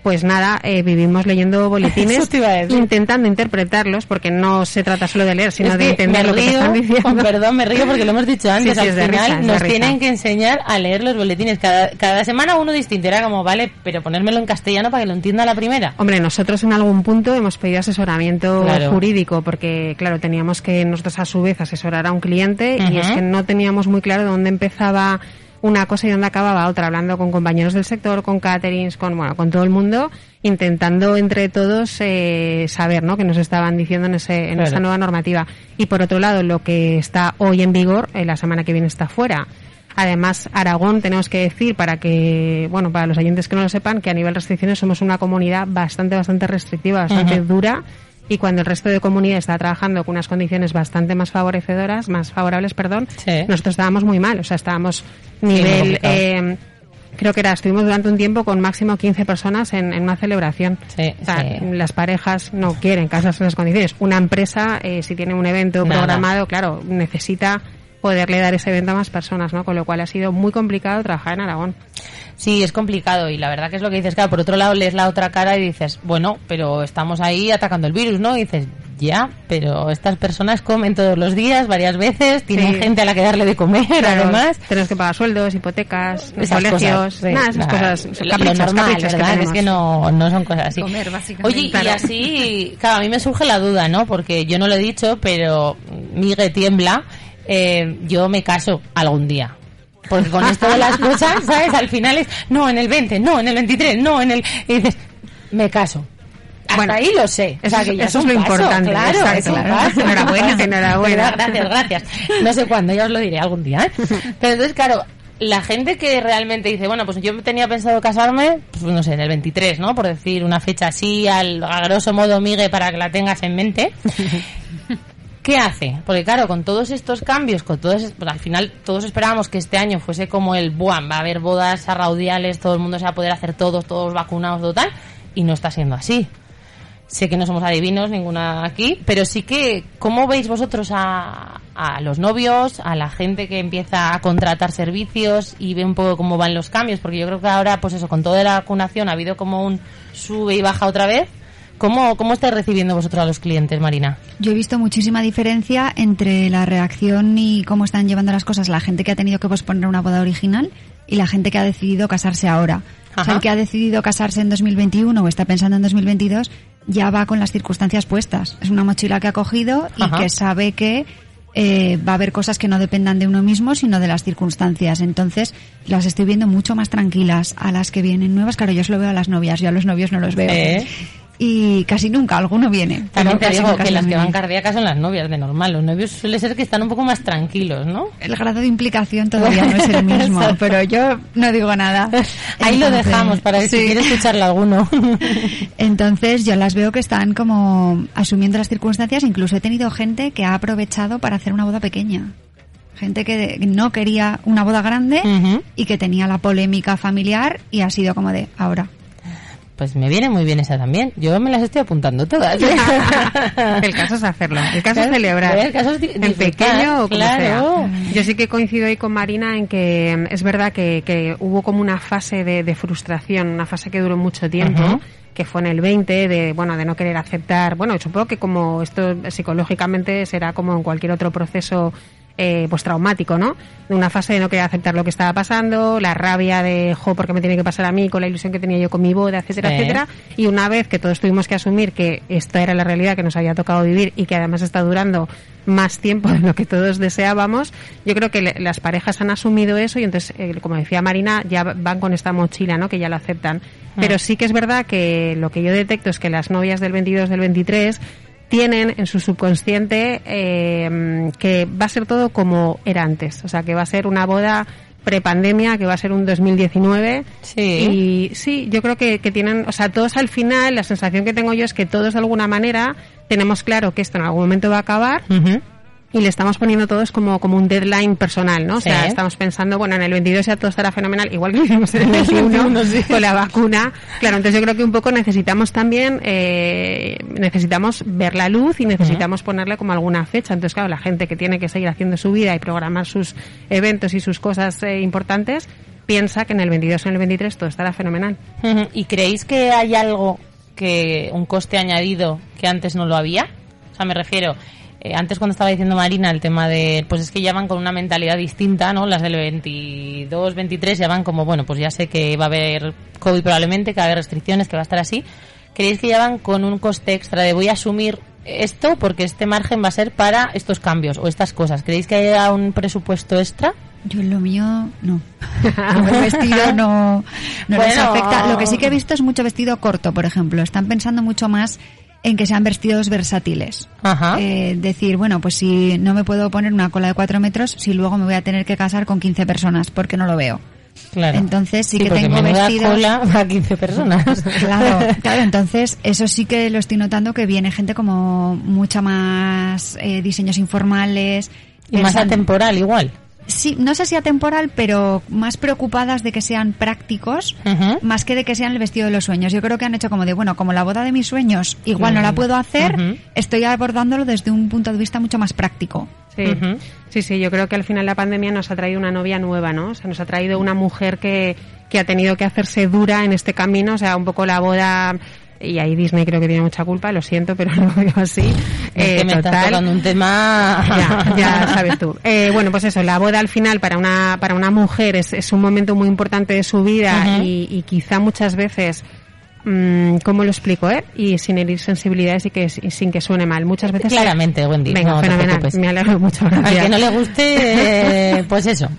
Pues nada, eh, vivimos leyendo boletines, intentando interpretarlos, porque no se trata solo de leer, sino Es de entender me lo que río, están diciendo. con perdón, me río porque lo hemos dicho antes. Sí, sí, al final risa, nos tienen que enseñar a leer los boletines. Cada, cada semana uno distinto. Era como, vale, pero ponérmelo en castellano para que lo entienda la primera. Hombre, nosotros en algún punto hemos pedido asesoramiento Claro. jurídico porque, claro, teníamos que nosotros a su vez asesorar a un cliente y es que no teníamos muy claro dónde empezaba una cosa y dónde acababa otra, hablando con compañeros del sector, con caterings, con, bueno, con todo el mundo, intentando entre todos eh, saber, ¿no?, qué nos estaban diciendo en, ese, en Claro. esa nueva normativa. Y por otro lado, lo que está hoy en vigor, eh, la semana que viene está fuera. Además, Aragón, tenemos que decir, para que, bueno, para los oyentes que no lo sepan, que a nivel restricciones somos una comunidad bastante, bastante restrictiva, bastante dura. Y cuando el resto de comunidad está trabajando con unas condiciones bastante más favorecedoras, más favorables, perdón, Sí. nosotros estábamos muy mal. O sea, estábamos nivel, eh, creo que era, estuvimos durante un tiempo con máximo 15 personas en, en una celebración. Sí, O sea, sí. las parejas no quieren casarse en esas condiciones. Una empresa, eh, si tiene un evento Nada. programado, claro, necesita poderle dar ese evento a más personas, ¿no? Con lo cual ha sido muy complicado trabajar en Aragón. Sí, es complicado y la verdad que es lo que dices, claro, por otro lado lees la otra cara y dices, bueno, pero estamos ahí atacando el virus, ¿no? Y dices, ya, pero estas personas comen todos los días, varias veces, tienen Sí. gente a la que darle de comer, Claro, además. tenemos que pagar sueldos, hipotecas, Esas colegios, cosas, sí, nada, esas cosas, caprichos, lo normal, caprichos que ¿verdad? es que no, no son cosas así. Comer, básicamente. Oye, y así, claro, a mí me surge la duda, ¿no? Porque yo no lo he dicho, pero Migue tiembla, eh, yo me caso algún día. Porque con esto de las cosas, ¿sabes? Al final es, no, en el 20, no, en el 23, no, en el... Y dices, me caso. Hasta Bueno, ahí lo sé. O sea, que ya eso es lo paso, importante, Claro, exacto, es claro. paso. Enhorabuena, (laughs) enhorabuena. Gracias, gracias. No sé cuándo, ya os lo diré algún día. ¿eh? (laughs) Pero entonces, claro, la gente que realmente dice, bueno, pues yo tenía pensado casarme, pues no sé, en el 23, ¿no? Por decir una fecha así, al, a grosso modo, Migue, para que la tengas en mente. (laughs) ¿Qué hace? Porque claro, con todos estos cambios, con todos, pues, al final todos esperábamos que este año fuese como el buam, va a haber bodas arraudiales, todo el mundo se va a poder hacer todos, todos vacunados, total, y no está siendo así. Sé que no somos adivinos ninguna aquí, pero sí que, ¿cómo veis vosotros a, a los novios, a la gente que empieza a contratar servicios y ve un poco cómo van los cambios? Porque yo creo que ahora, pues eso, con toda la vacunación ha habido como un sube y baja otra vez. ¿Cómo, cómo estáis recibiendo vosotros a los clientes, Marina? Yo he visto muchísima diferencia entre la reacción y cómo están llevando las cosas la gente que ha tenido que posponer una boda original y la gente que ha decidido casarse ahora. O sea, el que ha decidido casarse en 2021 o está pensando en 2022 ya va con las circunstancias puestas. Es una mochila que ha cogido y Ajá. que sabe que eh, va a haber cosas que no dependan de uno mismo, sino de las circunstancias. Entonces, las estoy viendo mucho más tranquilas a las que vienen nuevas. Claro, yo solo veo a las novias, yo a los novios no los veo. Eh. Y casi nunca, alguno viene. También te digo que las que van cardíacas son las novias de normal. Los novios suele ser que están un poco más tranquilos, ¿no? El grado de implicación todavía no es el (laughs) mismo, pero yo no digo nada. (laughs) Ahí lo dejamos para ver si sí. quiere escucharle alguno. (laughs) Entonces yo las veo que están como asumiendo las circunstancias. Incluso he tenido gente que ha aprovechado para hacer una boda pequeña. Gente que no quería una boda grande y que tenía la polémica familiar y ha sido como de ahora. Pues me viene muy bien esa también. Yo me las estoy apuntando todas. (laughs) el caso es hacerlo, el caso es celebrar. el caso es en pequeño o como claro. sea. Yo sí que coincido ahí con Marina en que mm, es verdad que, que hubo como una fase de, de frustración, una fase que duró mucho tiempo. Que fue en el 20 de bueno de no querer aceptar bueno supongo que como esto psicológicamente será como en cualquier otro proceso eh, pues traumático, ¿no? De una fase de no querer aceptar lo que estaba pasando, la rabia de, jo, porque me tiene que pasar a mí, con la ilusión que tenía yo con mi boda, etcétera, Sí. etcétera. Y una vez que todos tuvimos que asumir que esta era la realidad que nos había tocado vivir y que además está durando más tiempo de lo que todos deseábamos, yo creo que le- las parejas han asumido eso y entonces, eh, como decía Marina, ya van con esta mochila, ¿no? Que ya lo aceptan. Pero sí que es verdad que lo que yo detecto es que las novias del 22, del 23 tienen en su subconsciente eh, que va a ser todo como era antes. O sea, que va a ser una boda prepandemia, que va a ser un 2019. Sí. Y sí, yo creo que, que tienen, o sea, todos al final, la sensación que tengo yo es que todos de alguna manera tenemos claro que esto en algún momento va a acabar Ujú. Y le estamos poniendo todos como, como un deadline personal, ¿no? O sea, estamos pensando, bueno, en el 22 ya todo estará fenomenal, igual que hicimos en el (laughs) 21 con la vacuna. Claro, entonces yo creo que un poco necesitamos también, eh, necesitamos ver la luz y necesitamos ponerle como alguna fecha. Entonces, claro, la gente que tiene que seguir haciendo su vida y programar sus eventos y sus cosas eh, importantes, piensa que en el 22 o en el 23 todo estará fenomenal. ¿Y creéis que hay algo que un coste añadido que antes no lo había? O sea, me refiero, eh, antes cuando estaba diciendo Marina el tema de, pues es que ya van con una mentalidad distinta, ¿no? Las del 22, 23 ya van como, bueno, pues ya sé que va a haber COVID probablemente, que va a haber restricciones, que va a estar así. ¿Creéis que ya van con un coste extra de voy a asumir esto porque este margen va a ser para estos cambios o estas cosas? ¿Creéis que haya un presupuesto extra? Yo en lo mío no. Como (laughs) el vestido no, no les Bueno. afecta. Lo que sí que he visto es mucho vestido corto, por ejemplo. Están pensando mucho más en que sean vestidos versátiles. Ajá. Eh, decir, bueno, pues si no me puedo poner una cola de cuatro metros, si luego me voy a tener que casar con 15 personas, porque no lo veo. Claro. Entonces sí, que tengo vestidos. cola para 15 personas. (laughs) Claro, claro, entonces eso sí que lo estoy notando que viene gente como mucha más eh, diseños informales. Y más atemporal igual. Sí, no sé si atemporal, pero más preocupadas de que sean prácticos, más que de que sean el vestido de los sueños. Yo creo que han hecho como de, bueno, como la boda de mis sueños igual no la puedo hacer, estoy abordándolo desde un punto de vista mucho más práctico. Sí. Sí, sí, yo creo que al final la pandemia nos ha traído una novia nueva, ¿no? O sea, nos ha traído una mujer que, que ha tenido que hacerse dura en este camino, o sea, un poco la boda, y ahí Disney creo que tiene mucha culpa, lo siento, pero (laughs) lo digo así. Es Eh, que me estás total. tocando un tema... Ya, ya sabes tú. (laughs) Eh, bueno, pues eso, la boda al final para una, para una mujer es, es un momento muy importante de su vida y quizá muchas veces mm, ¿cómo lo explico, eh? Y sin herir sensibilidades y, que, y sin que suene mal. Muchas veces... Claramente, Wendy. Venga, no fenomenal. Me alegro mucho. Al gracias. que no le guste, eh, pues eso. (laughs)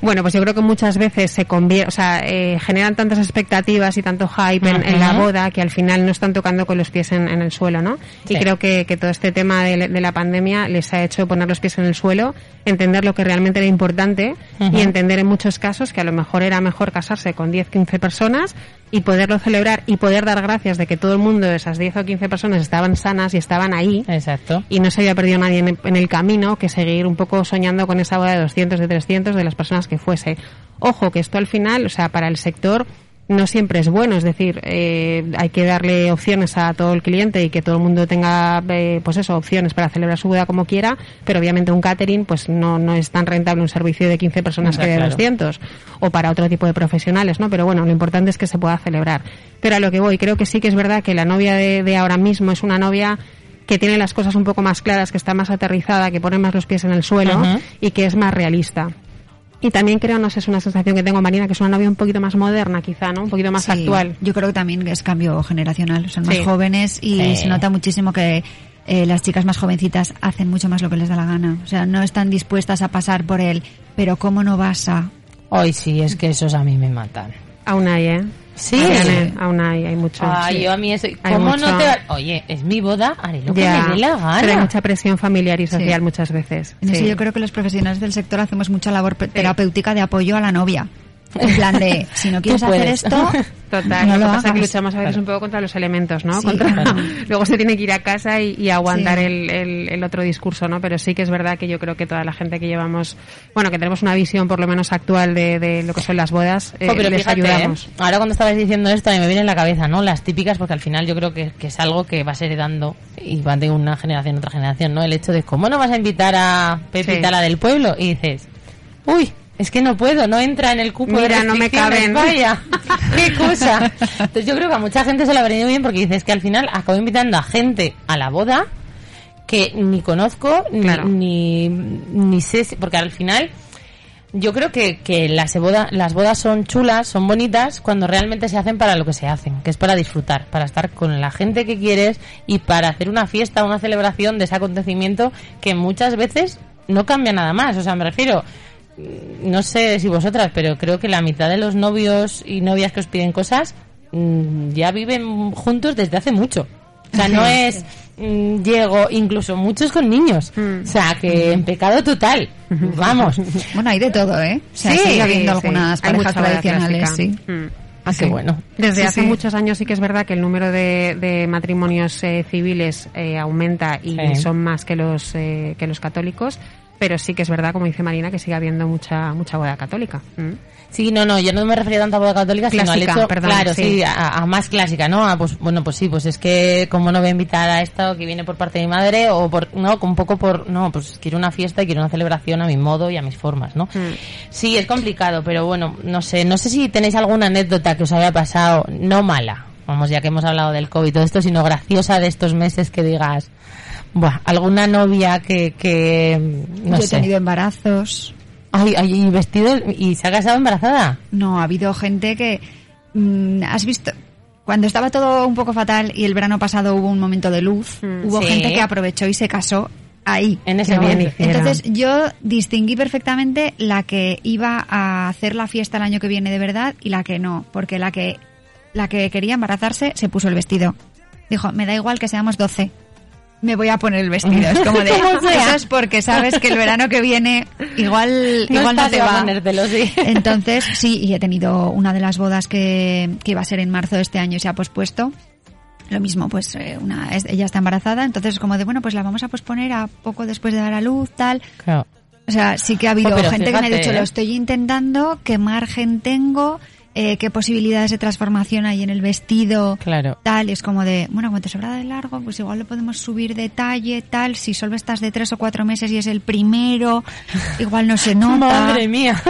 Bueno, pues yo creo que muchas veces se convierte, o sea, eh, generan tantas expectativas y tanto hype en, en la boda que al final no están tocando con los pies en, en el suelo, ¿no? Sí. Y creo que, que todo este tema de, de la pandemia les ha hecho poner los pies en el suelo, entender lo que realmente era importante y entender en muchos casos que a lo mejor era mejor casarse con 10, 15 personas y poderlo celebrar y poder dar gracias de que todo el mundo, esas 10 o 15 personas, estaban sanas y estaban ahí Exacto. y no se había perdido nadie en, en el camino que seguir un poco soñando con esa boda de 200, de 300 de las personas que fuese. Ojo, que esto al final, o sea, para el sector no siempre es bueno, es decir, eh, hay que darle opciones a todo el cliente y que todo el mundo tenga, eh, pues eso, opciones para celebrar su boda como quiera, pero obviamente un catering, pues no, no es tan rentable un servicio de 15 personas que de claro. 200 o para otro tipo de profesionales, ¿no? Pero bueno, lo importante es que se pueda celebrar. Pero a lo que voy, creo que sí que es verdad que la novia de, de ahora mismo es una novia que tiene las cosas un poco más claras, que está más aterrizada, que pone más los pies en el suelo y que es más realista. Y también creo, no sé, es una sensación que tengo, Marina, que es una novia un poquito más moderna, quizá, ¿no? Un poquito más Sí, actual. Yo creo que también es cambio generacional. Son más Sí. jóvenes y Sí. se nota muchísimo que eh, las chicas más jovencitas hacen mucho más lo que les da la gana. O sea, no están dispuestas a pasar por él. Pero ¿cómo no vas a...? Hoy sí, es que esos a mí me matan. Aún hay, ¿eh? Sí. Aún hay, hay mucho. Ay, sí. yo a mí eso... ¿Cómo mucho- no te va- Oye, es mi boda, haré lo que Ya, me dé la gana. pero hay mucha presión familiar y Sí. social muchas veces. En eso Sí. yo creo que los profesionales del sector hacemos mucha labor terapéutica de apoyo a la novia. En plan de, (laughs) si no quieres hacer esto, (laughs) Total, no lo, lo que pasa es que luchamos a veces un poco contra los elementos, ¿no? Sí, Contra- claro. (laughs) Luego se tiene que ir a casa y, y aguantar Sí. el, el- el otro discurso, ¿no? Pero sí que es verdad que yo creo que toda la gente que llevamos, bueno, que tenemos una visión por lo menos actual de, de lo que son las bodas, eh, Jo, pero les fíjate, ayudamos. ¿eh? ahora cuando estabas diciendo esto a mí me viene en la cabeza, ¿no? Las típicas, porque al final yo creo que, que es algo que vas heredando y va de una generación a otra generación, ¿no? El hecho de, ¿cómo no vas a invitar a Pepita, Sí. la del pueblo? Y dices, uy, es que no puedo, no entra en el cupo de Mira, no me caben. Vaya, (laughs) qué cosa. Entonces yo creo que a mucha gente se lo ha venido bien porque dices que al final acabo invitando a gente a la boda que ni conozco, ni, Claro. ni, ni sé, si- porque al final yo creo que, que las, boda- las bodas son chulas, son bonitas cuando realmente se hacen para lo que se hacen, que es para disfrutar, para estar con la gente que quieres y para hacer una fiesta, una celebración de ese acontecimiento que muchas veces no cambia nada más. O sea, me refiero, no sé si vosotras, pero creo que la mitad de los novios y novias que os piden cosas mm, ya viven juntos desde hace mucho. O sea, no es mm, llego, incluso muchos con niños. Mm. O sea, que en pecado total. Vamos. (laughs) Bueno, hay de todo, ¿eh? O sea, Sí, sigue habiendo Sí, algunas sí. Parejas tradicionales, sí. Mm. Ah, bueno. Desde Sí, hace sí. muchos años sí que es verdad que el número de, de matrimonios eh, civiles eh, aumenta y Sí. son más que los eh, que los católicos, pero sí que es verdad, como dice Marina, que sigue habiendo mucha mucha boda católica. Mm. Sí, no, no, yo no me refería tanto a boda católica, sino al Clásica, hecho, perdón, claro, sí, sí. a, a más clásica, ¿no? A, pues, bueno, pues sí, pues es que como no voy a invitar a esta que viene por parte de mi madre o por, no, un poco por, no, pues quiero una fiesta y quiero una celebración a mi modo y a mis formas, ¿no? Mm. Sí, es complicado, pero bueno, no sé, no sé si tenéis alguna anécdota que os haya pasado, no mala, vamos, ya que hemos hablado del COVID y todo esto, sino graciosa de estos meses que digas, buah, alguna novia que, que, no Yo he sé. tenido embarazos. Ay, ay, y vestido, y se ha casado embarazada. No, ha habido gente que... mm, ¿Has visto? Cuando estaba todo un poco fatal y el verano pasado hubo un momento de luz, Mm. hubo Sí. gente que aprovechó y se casó ahí. En ese bien. Entonces yo distinguí perfectamente la que iba a hacer la fiesta el año que viene de verdad y la que no, porque la que la que quería embarazarse se puso el vestido. Dijo, me da igual que seamos 12. Me voy a poner el vestido. Es como (laughs) de, eso es porque sabes que el verano que viene igual, No igual no te a va. ponértelo, sí. (laughs) Entonces, sí, y he tenido una de las bodas que, que iba a ser en marzo de este año y se ha pospuesto. Lo mismo, pues eh, una, es- ella está embarazada, entonces es como de, bueno, pues la vamos a posponer a poco después de dar a luz, tal. Claro. O sea, sí que ha habido Jo, pero gente que me ha dicho, ¿eh? lo estoy intentando, qué margen tengo, eh, qué posibilidades de transformación hay en el vestido, Claro. tal. Y es como de, bueno, como te sobra de largo, pues igual lo podemos subir de talle, tal. Si solo estás de tres o cuatro meses y es el primero, (laughs) igual no se nota. Madre mía.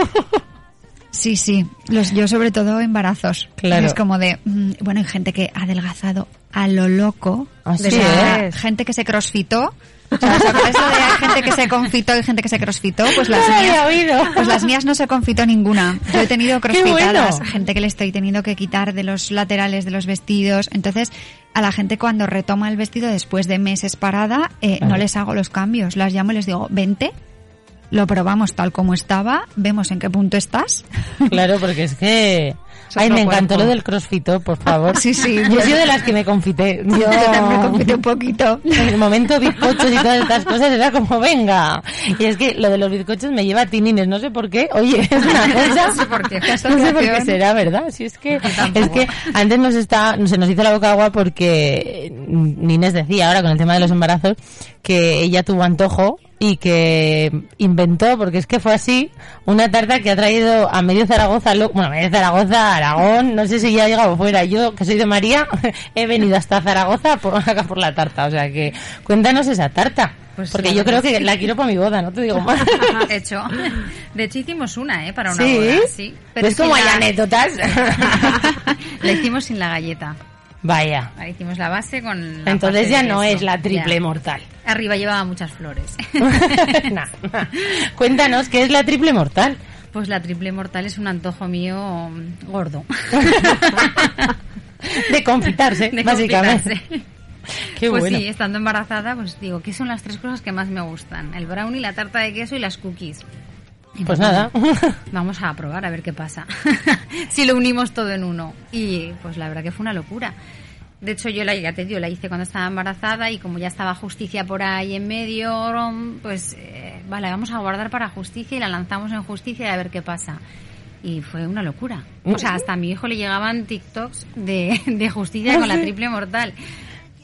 Sí, sí. Los, yo sobre todo embarazos. Claro. Es como de, mm, bueno, hay gente que ha adelgazado a lo loco. Así O sea, es. gente que se crossfitó O sea, ¿sabes eso de hay gente que se confitó y gente que se crossfitó? Pues las No mías, oído. pues las mías no se confitó ninguna. Yo he tenido (laughs) crossfitadas, bueno. gente que le estoy teniendo que quitar de los laterales de los vestidos. Entonces, a la gente cuando retoma el vestido después de meses parada, eh, no les hago los cambios. Las llamo y les digo, vente, lo probamos tal como estaba, vemos en qué punto estás. Claro, porque es que... (laughs) Ay, me encantó lo del crossfito, por favor. (laughs) Sí, sí. Yo soy de las que me confité. (laughs) Yo, Yo también me confité un poquito. En el momento bizcochos y todas estas cosas era como, venga. Y es que lo de los bizcochos me lleva a tinines, no sé por qué. Oye, es una cosa. No sé por qué. No sé por qué será, ¿verdad? Si es que, es que antes nos está, se nos hizo la boca agua porque Nines decía ahora con el tema de los embarazos que ella tuvo antojo y que inventó, porque es que fue así, una tarta que ha traído a medio Zaragoza, bueno, medio Zaragoza, Aragón, no sé si ya ha llegado fuera. Yo, que soy de María, (laughs) he venido hasta Zaragoza por, (laughs) acá por la tarta. O sea que, cuéntanos esa tarta. Pues porque yo creo que es la quiero para mi boda, no te digo más. (laughs) hecho. De hecho hicimos una, ¿eh? Para una ¿Sí? boda, sí. ¿Ves sin cómo hay la- anécdotas? La hicimos sin la galleta. Vaya. Hicimos la base con la Entonces ya no es la triple Ya. mortal. Arriba llevaba muchas flores. (laughs) Nah. Cuéntanos, ¿qué es la triple mortal? Pues la triple mortal es un antojo mío gordo. (laughs) De confitarse, (laughs) De básicamente. confitarse. Qué pues sí, estando embarazada, pues digo, ¿qué son las tres cosas que más me gustan? El brownie, la tarta de queso y las cookies. Y Pues digo, nada. (laughs) Vamos a probar a ver qué pasa. (laughs) si lo unimos todo en uno. Y pues la verdad que fue una locura. De hecho, yo la, ya te digo, la hice cuando estaba embarazada y como ya estaba justicia por ahí en medio, pues eh, vale, vamos a guardar para justicia y la lanzamos en justicia y a ver qué pasa. Y fue una locura. O sea, hasta a mi hijo le llegaban TikToks de, (laughs) de justicia con la triple mortal.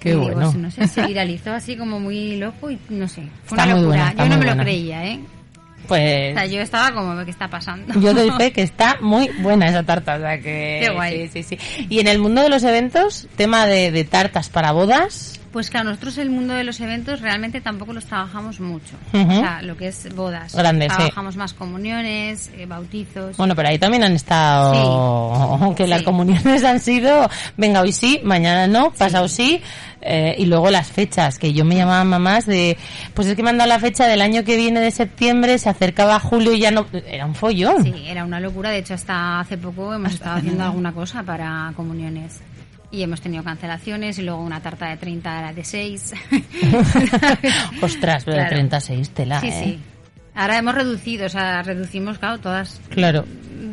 Qué Y digo, bueno. no sé, se viralizó así como muy loco y no sé. Fue Está una locura. buena, yo no me lo creía, ¿eh? Pues O sea, yo estaba como, ¿qué está pasando? yo doy (laughs) fe que está muy buena esa tarta. O sea que, Qué guay. Sí, sí, sí. Y en el mundo de los eventos, tema de, de tartas para bodas. Pues claro, nosotros el mundo de los eventos realmente tampoco los trabajamos mucho. O sea, lo que es bodas. Grandes, sí. Trabajamos más comuniones, eh, bautizos. Bueno, pero ahí también han estado, (laughs) que las sí. comuniones han sido, venga, hoy sí, mañana no, pasado sí, eh, y luego las fechas, que yo me llamaba mamás de, pues es que me han dado la fecha del año que viene de septiembre, se acercaba julio y ya no, era un follón. Sí, era una locura. De hecho, hasta hace poco hemos estado haciendo (laughs) alguna cosa para comuniones. Y hemos tenido cancelaciones y luego una tarta de 30 era de 6. (laughs) Ostras, pero de Claro. 36 tela, Sí, ¿eh? sí. Ahora hemos reducido, o sea, reducimos, claro, todas. Claro.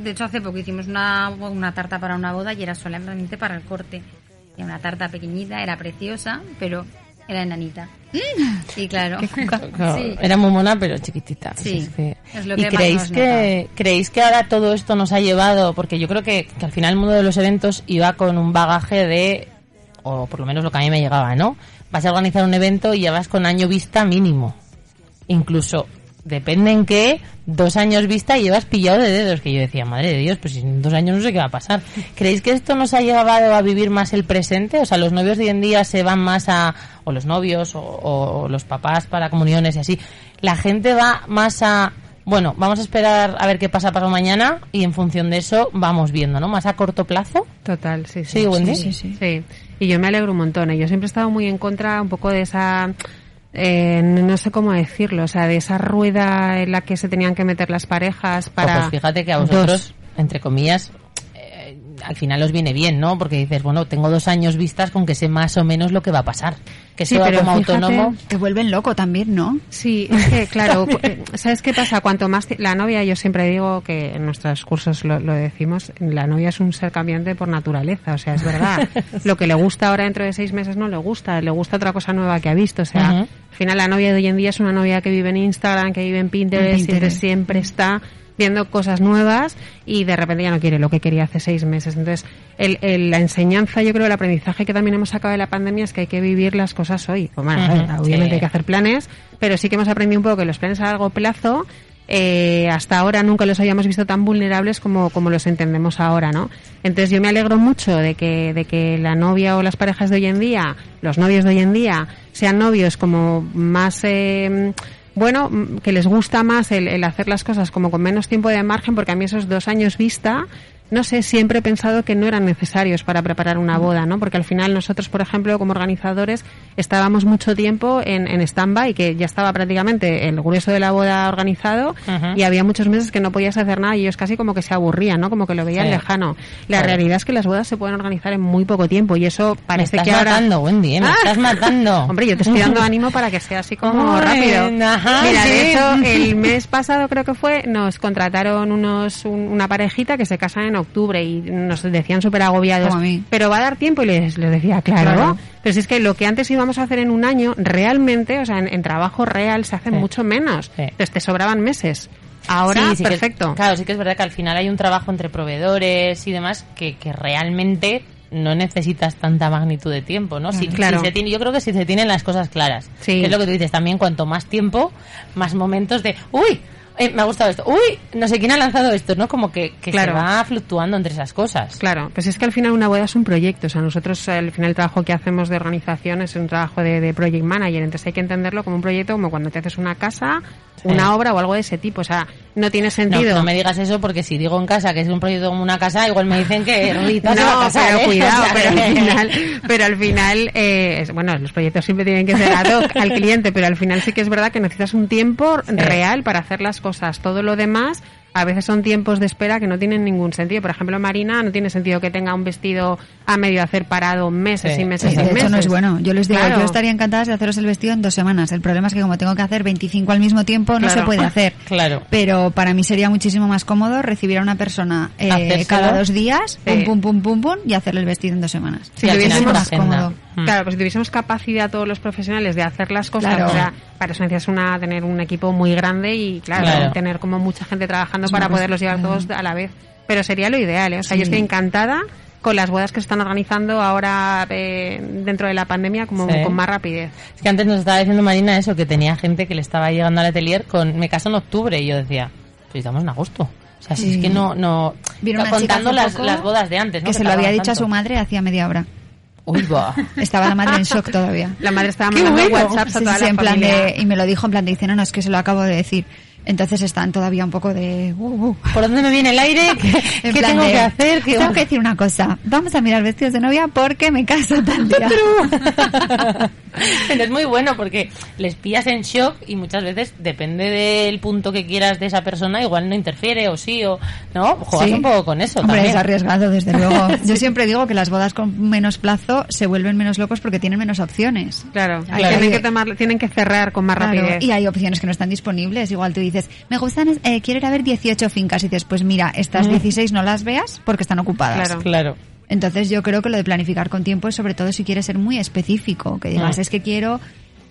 De hecho, hace poco hicimos una, una tarta para una boda y era solamente para el corte. Y una tarta pequeñita, era preciosa, pero era enanita. Y claro, Claro, (laughs) sí. Era muy mona, pero chiquitita. Sí, Es que- es lo ¿Y que creéis que, creéis que ahora todo esto nos ha llevado? Porque yo creo que, que al final el mundo de los eventos iba con un bagaje de, o por lo menos lo que a mí me llegaba, ¿no? Vas a organizar un evento y ya vas con año vista mínimo. Incluso, depende en qué, dos años vista y llevas pillado de dedos. Que yo decía, madre de Dios, pues en dos años no sé qué va a pasar. ¿Creéis que esto nos ha llevado a vivir más el presente? O sea, los novios de hoy en día se van más a, o los novios, o, o los papás para comuniones y así. La gente va más a, bueno, vamos a esperar a ver qué pasa para mañana y en función de eso vamos viendo, ¿no? Más a corto plazo. Total, sí, sí. Sí, Wendy. Sí, sí. Sí, y yo me alegro un montón. ¿eh? Yo siempre he estado muy en contra un poco de esa, eh, no sé cómo decirlo, o sea, de esa rueda en la que se tenían que meter las parejas para... Pues fíjate que a dos. vosotros, entre comillas, al final os viene bien, ¿no? Porque dices, bueno, tengo dos años vistas con que sé más o menos lo que va a pasar. Que Sí, pero como fíjate- autónomo. Te vuelven loco también, ¿no? Sí, es que claro, eh, ¿sabes qué pasa? Cuanto más la novia, yo siempre digo que en nuestros cursos lo, lo decimos, la novia es un ser cambiante por naturaleza, o sea, es verdad. (laughs) Lo que le gusta ahora dentro de seis meses no le gusta, le gusta otra cosa nueva que ha visto, o sea, al final la novia de hoy en día es una novia que vive en Instagram, que vive en Pinterest, En y entonces Pinterest. siempre está viendo cosas nuevas y de repente ya no quiere lo que quería hace seis meses. Entonces, el, el- la enseñanza, yo creo, el aprendizaje que también hemos sacado de la pandemia es que hay que vivir las cosas hoy. Pues, bueno, Ujú, obviamente sí. hay que hacer planes, pero sí que hemos aprendido un poco que los planes a largo plazo eh, hasta ahora nunca los habíamos visto tan vulnerables como, como los entendemos ahora, ¿no? Entonces yo me alegro mucho de que, de que la novia o las parejas de hoy en día, los novios de hoy en día, sean novios como más, eh, bueno, mm, que les gusta más el, el hacer las cosas como con menos tiempo de margen, porque a mí esos dos años vista no sé, siempre he pensado que no eran necesarios para preparar una boda, ¿no? Porque al final nosotros, por ejemplo, como organizadores, estábamos mucho tiempo en, en stand-by, que ya estaba prácticamente el grueso de la boda organizado y había muchos meses que no podías hacer nada y ellos casi como que se aburrían, ¿no? Como que lo veían Sí. lejano. La realidad es que las bodas se pueden organizar en muy poco tiempo y eso parece me que estás ahora... matando, Wendy, ¿eh? me Ah. estás matando. (laughs) Hombre, yo te estoy dando ánimo para que sea así como Ay, rápido. ajá, Mira, sí. de hecho, el (laughs) mes pasado creo que fue, nos contrataron unos un- una parejita que se casan en octubre y nos decían súper agobiados. Pero va a dar tiempo y les, les decía, claro. Claro. Pero si es que lo que antes íbamos a hacer en un año, realmente, o sea, en, en trabajo real se hace Sí. mucho menos. Sí. Entonces te sobraban meses. Ahora, Sí, sí que- perfecto. claro, sí que es verdad que al final hay un trabajo entre proveedores y demás que, que realmente no necesitas tanta magnitud de tiempo, ¿no? Si, Claro. si se tiene, yo creo que si se tienen las cosas claras. Sí. Que es lo que tú dices también, cuanto más tiempo, más momentos de, uy, eh, me ha gustado esto, uy, no sé quién ha lanzado esto, ¿no? Como que, que Claro. se va fluctuando entre esas cosas. Claro, pues es que al final una boda es un proyecto. O sea, nosotros al final el trabajo que hacemos de organización es un trabajo de, de project manager. Entonces hay que entenderlo como un proyecto, como cuando te haces una casa, Sí. una obra o algo de ese tipo. O sea, no tiene sentido. no me digas eso porque si digo en casa que es un proyecto como una casa, igual me dicen que (laughs) Rita se va a No, casar, pero ¿eh? (laughs) cuidado, pero al final, pero al final eh, es- bueno, los proyectos siempre tienen que ser ad hoc al cliente, pero al final sí que es verdad que necesitas un tiempo real para hacer las cosas. Todo lo demás a veces son tiempos de espera que no tienen ningún sentido. Por ejemplo, Marina no tiene sentido que tenga un vestido a medio hacer parado meses Sí, y meses Sí, y de meses. hecho no es bueno. Yo les digo, Claro. yo estaría encantada de haceros el vestido en dos semanas. El problema es que como tengo que hacer 25 al mismo tiempo, no Claro. se puede hacer. (laughs) Claro. Pero para mí sería muchísimo más cómodo recibir a una persona eh, cada dos días, Sí. pum, pum, pum, pum, pum, y hacerle el vestido en dos semanas. Si al final tuviésemos- más cómodo. Mm. Claro, pues si tuviésemos capacidad todos los profesionales de hacer las cosas, Claro. o sea, para eso necesitas una, tener un equipo muy grande y, claro, Claro. tener como mucha gente trabajando Es para poderlos llevar todos a la vez. Pero sería lo ideal, ¿eh? O sea, yo estoy encantada con las bodas que se están organizando ahora eh, dentro de la pandemia como Sí. con más rapidez. Es que antes nos estaba diciendo Marina eso, que tenía gente que le estaba llegando al atelier con me caso en octubre y yo decía, pues estamos en agosto. O sea, si es que no, no, contando las, las bodas de antes, ¿no? Que se lo había dicho a su madre hacía media hora. Uy, va. Estaba la madre en shock todavía. La madre estaba mandando bueno. WhatsApps a Sí, toda sí, la en plan de, y me lo dijo en plan de, dice, no, no, es que se lo acabo de decir. Entonces están todavía un poco de... uh, uh. ¿Por dónde me viene el aire? (laughs) ¿Qué, qué tengo de, que hacer? ¿Qué- Tengo que decir una cosa. Vamos a mirar vestidos de novia porque me caso (laughs) tal día. (laughs) Pero es muy bueno porque les pillas en shock y muchas veces depende del punto que quieras de esa persona, igual no interfiere o sí o no, juegas Sí. un poco con eso Hombre, también. es arriesgado, desde luego. Yo siempre digo que las bodas con menos plazo se vuelven menos locos porque tienen menos opciones. Claro, Claro. Tienen, que tomar, tienen que cerrar con más Claro, rapidez. y hay opciones que no están disponibles. Igual tú dices, me gustan, eh, quiero ir a ver 18 fincas. Y dices, pues mira, estas 16 no las veas porque están ocupadas. Claro. Claro. Entonces yo creo que lo de planificar con tiempo es sobre todo si quieres ser muy específico, que digas, Mm. es que quiero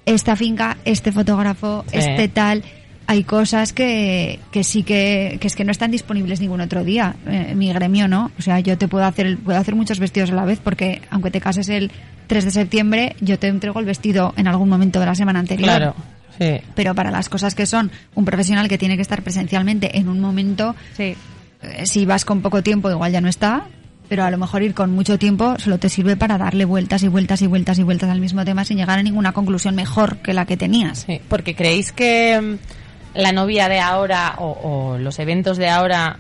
esta finca, este fotógrafo, Sí. este tal. Hay cosas que, que sí que, que es que no están disponibles ningún otro día. Eh, mi gremio no. O sea, yo te puedo hacer, puedo hacer muchos vestidos a la vez porque aunque te cases el 3 de septiembre, yo te entrego el vestido en algún momento de la semana anterior. Claro. Sí. Pero para las cosas que son un profesional que tiene que estar presencialmente en un momento, Sí. eh, si vas con poco tiempo igual ya no está, pero a lo mejor ir con mucho tiempo solo te sirve para darle vueltas y vueltas y vueltas y vueltas al mismo tema sin llegar a ninguna conclusión mejor que la que tenías. Sí, porque creéis que mm, la novia de ahora o, o los eventos de ahora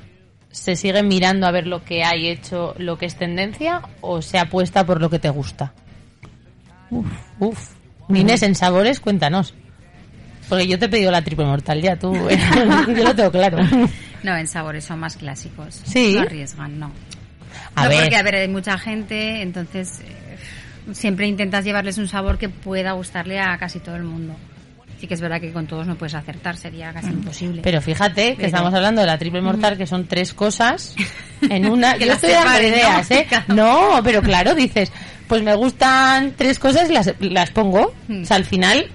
se siguen mirando a ver lo que hay hecho, lo que es tendencia o se apuesta por lo que te gusta. Uf, uf. Inés, en sabores, cuéntanos. Porque yo te he pedido la triple mortal ya, tú. eh, (laughs) yo lo tengo claro. No, en sabores son más clásicos. Sí. No arriesgan, no. A no, ver. porque, a ver, hay mucha gente, entonces eh, siempre intentas llevarles un sabor que pueda gustarle a casi todo el mundo. Sí que es verdad que con todos no puedes acertar, sería casi imposible. Pero fíjate que Pero- estamos hablando de la triple mortal, que son tres cosas en (laughs) una. Que Yo estoy dando ideas, ¿eh? No, pero claro, dices, pues me gustan tres cosas y las, las pongo. Hmm. O sea, al final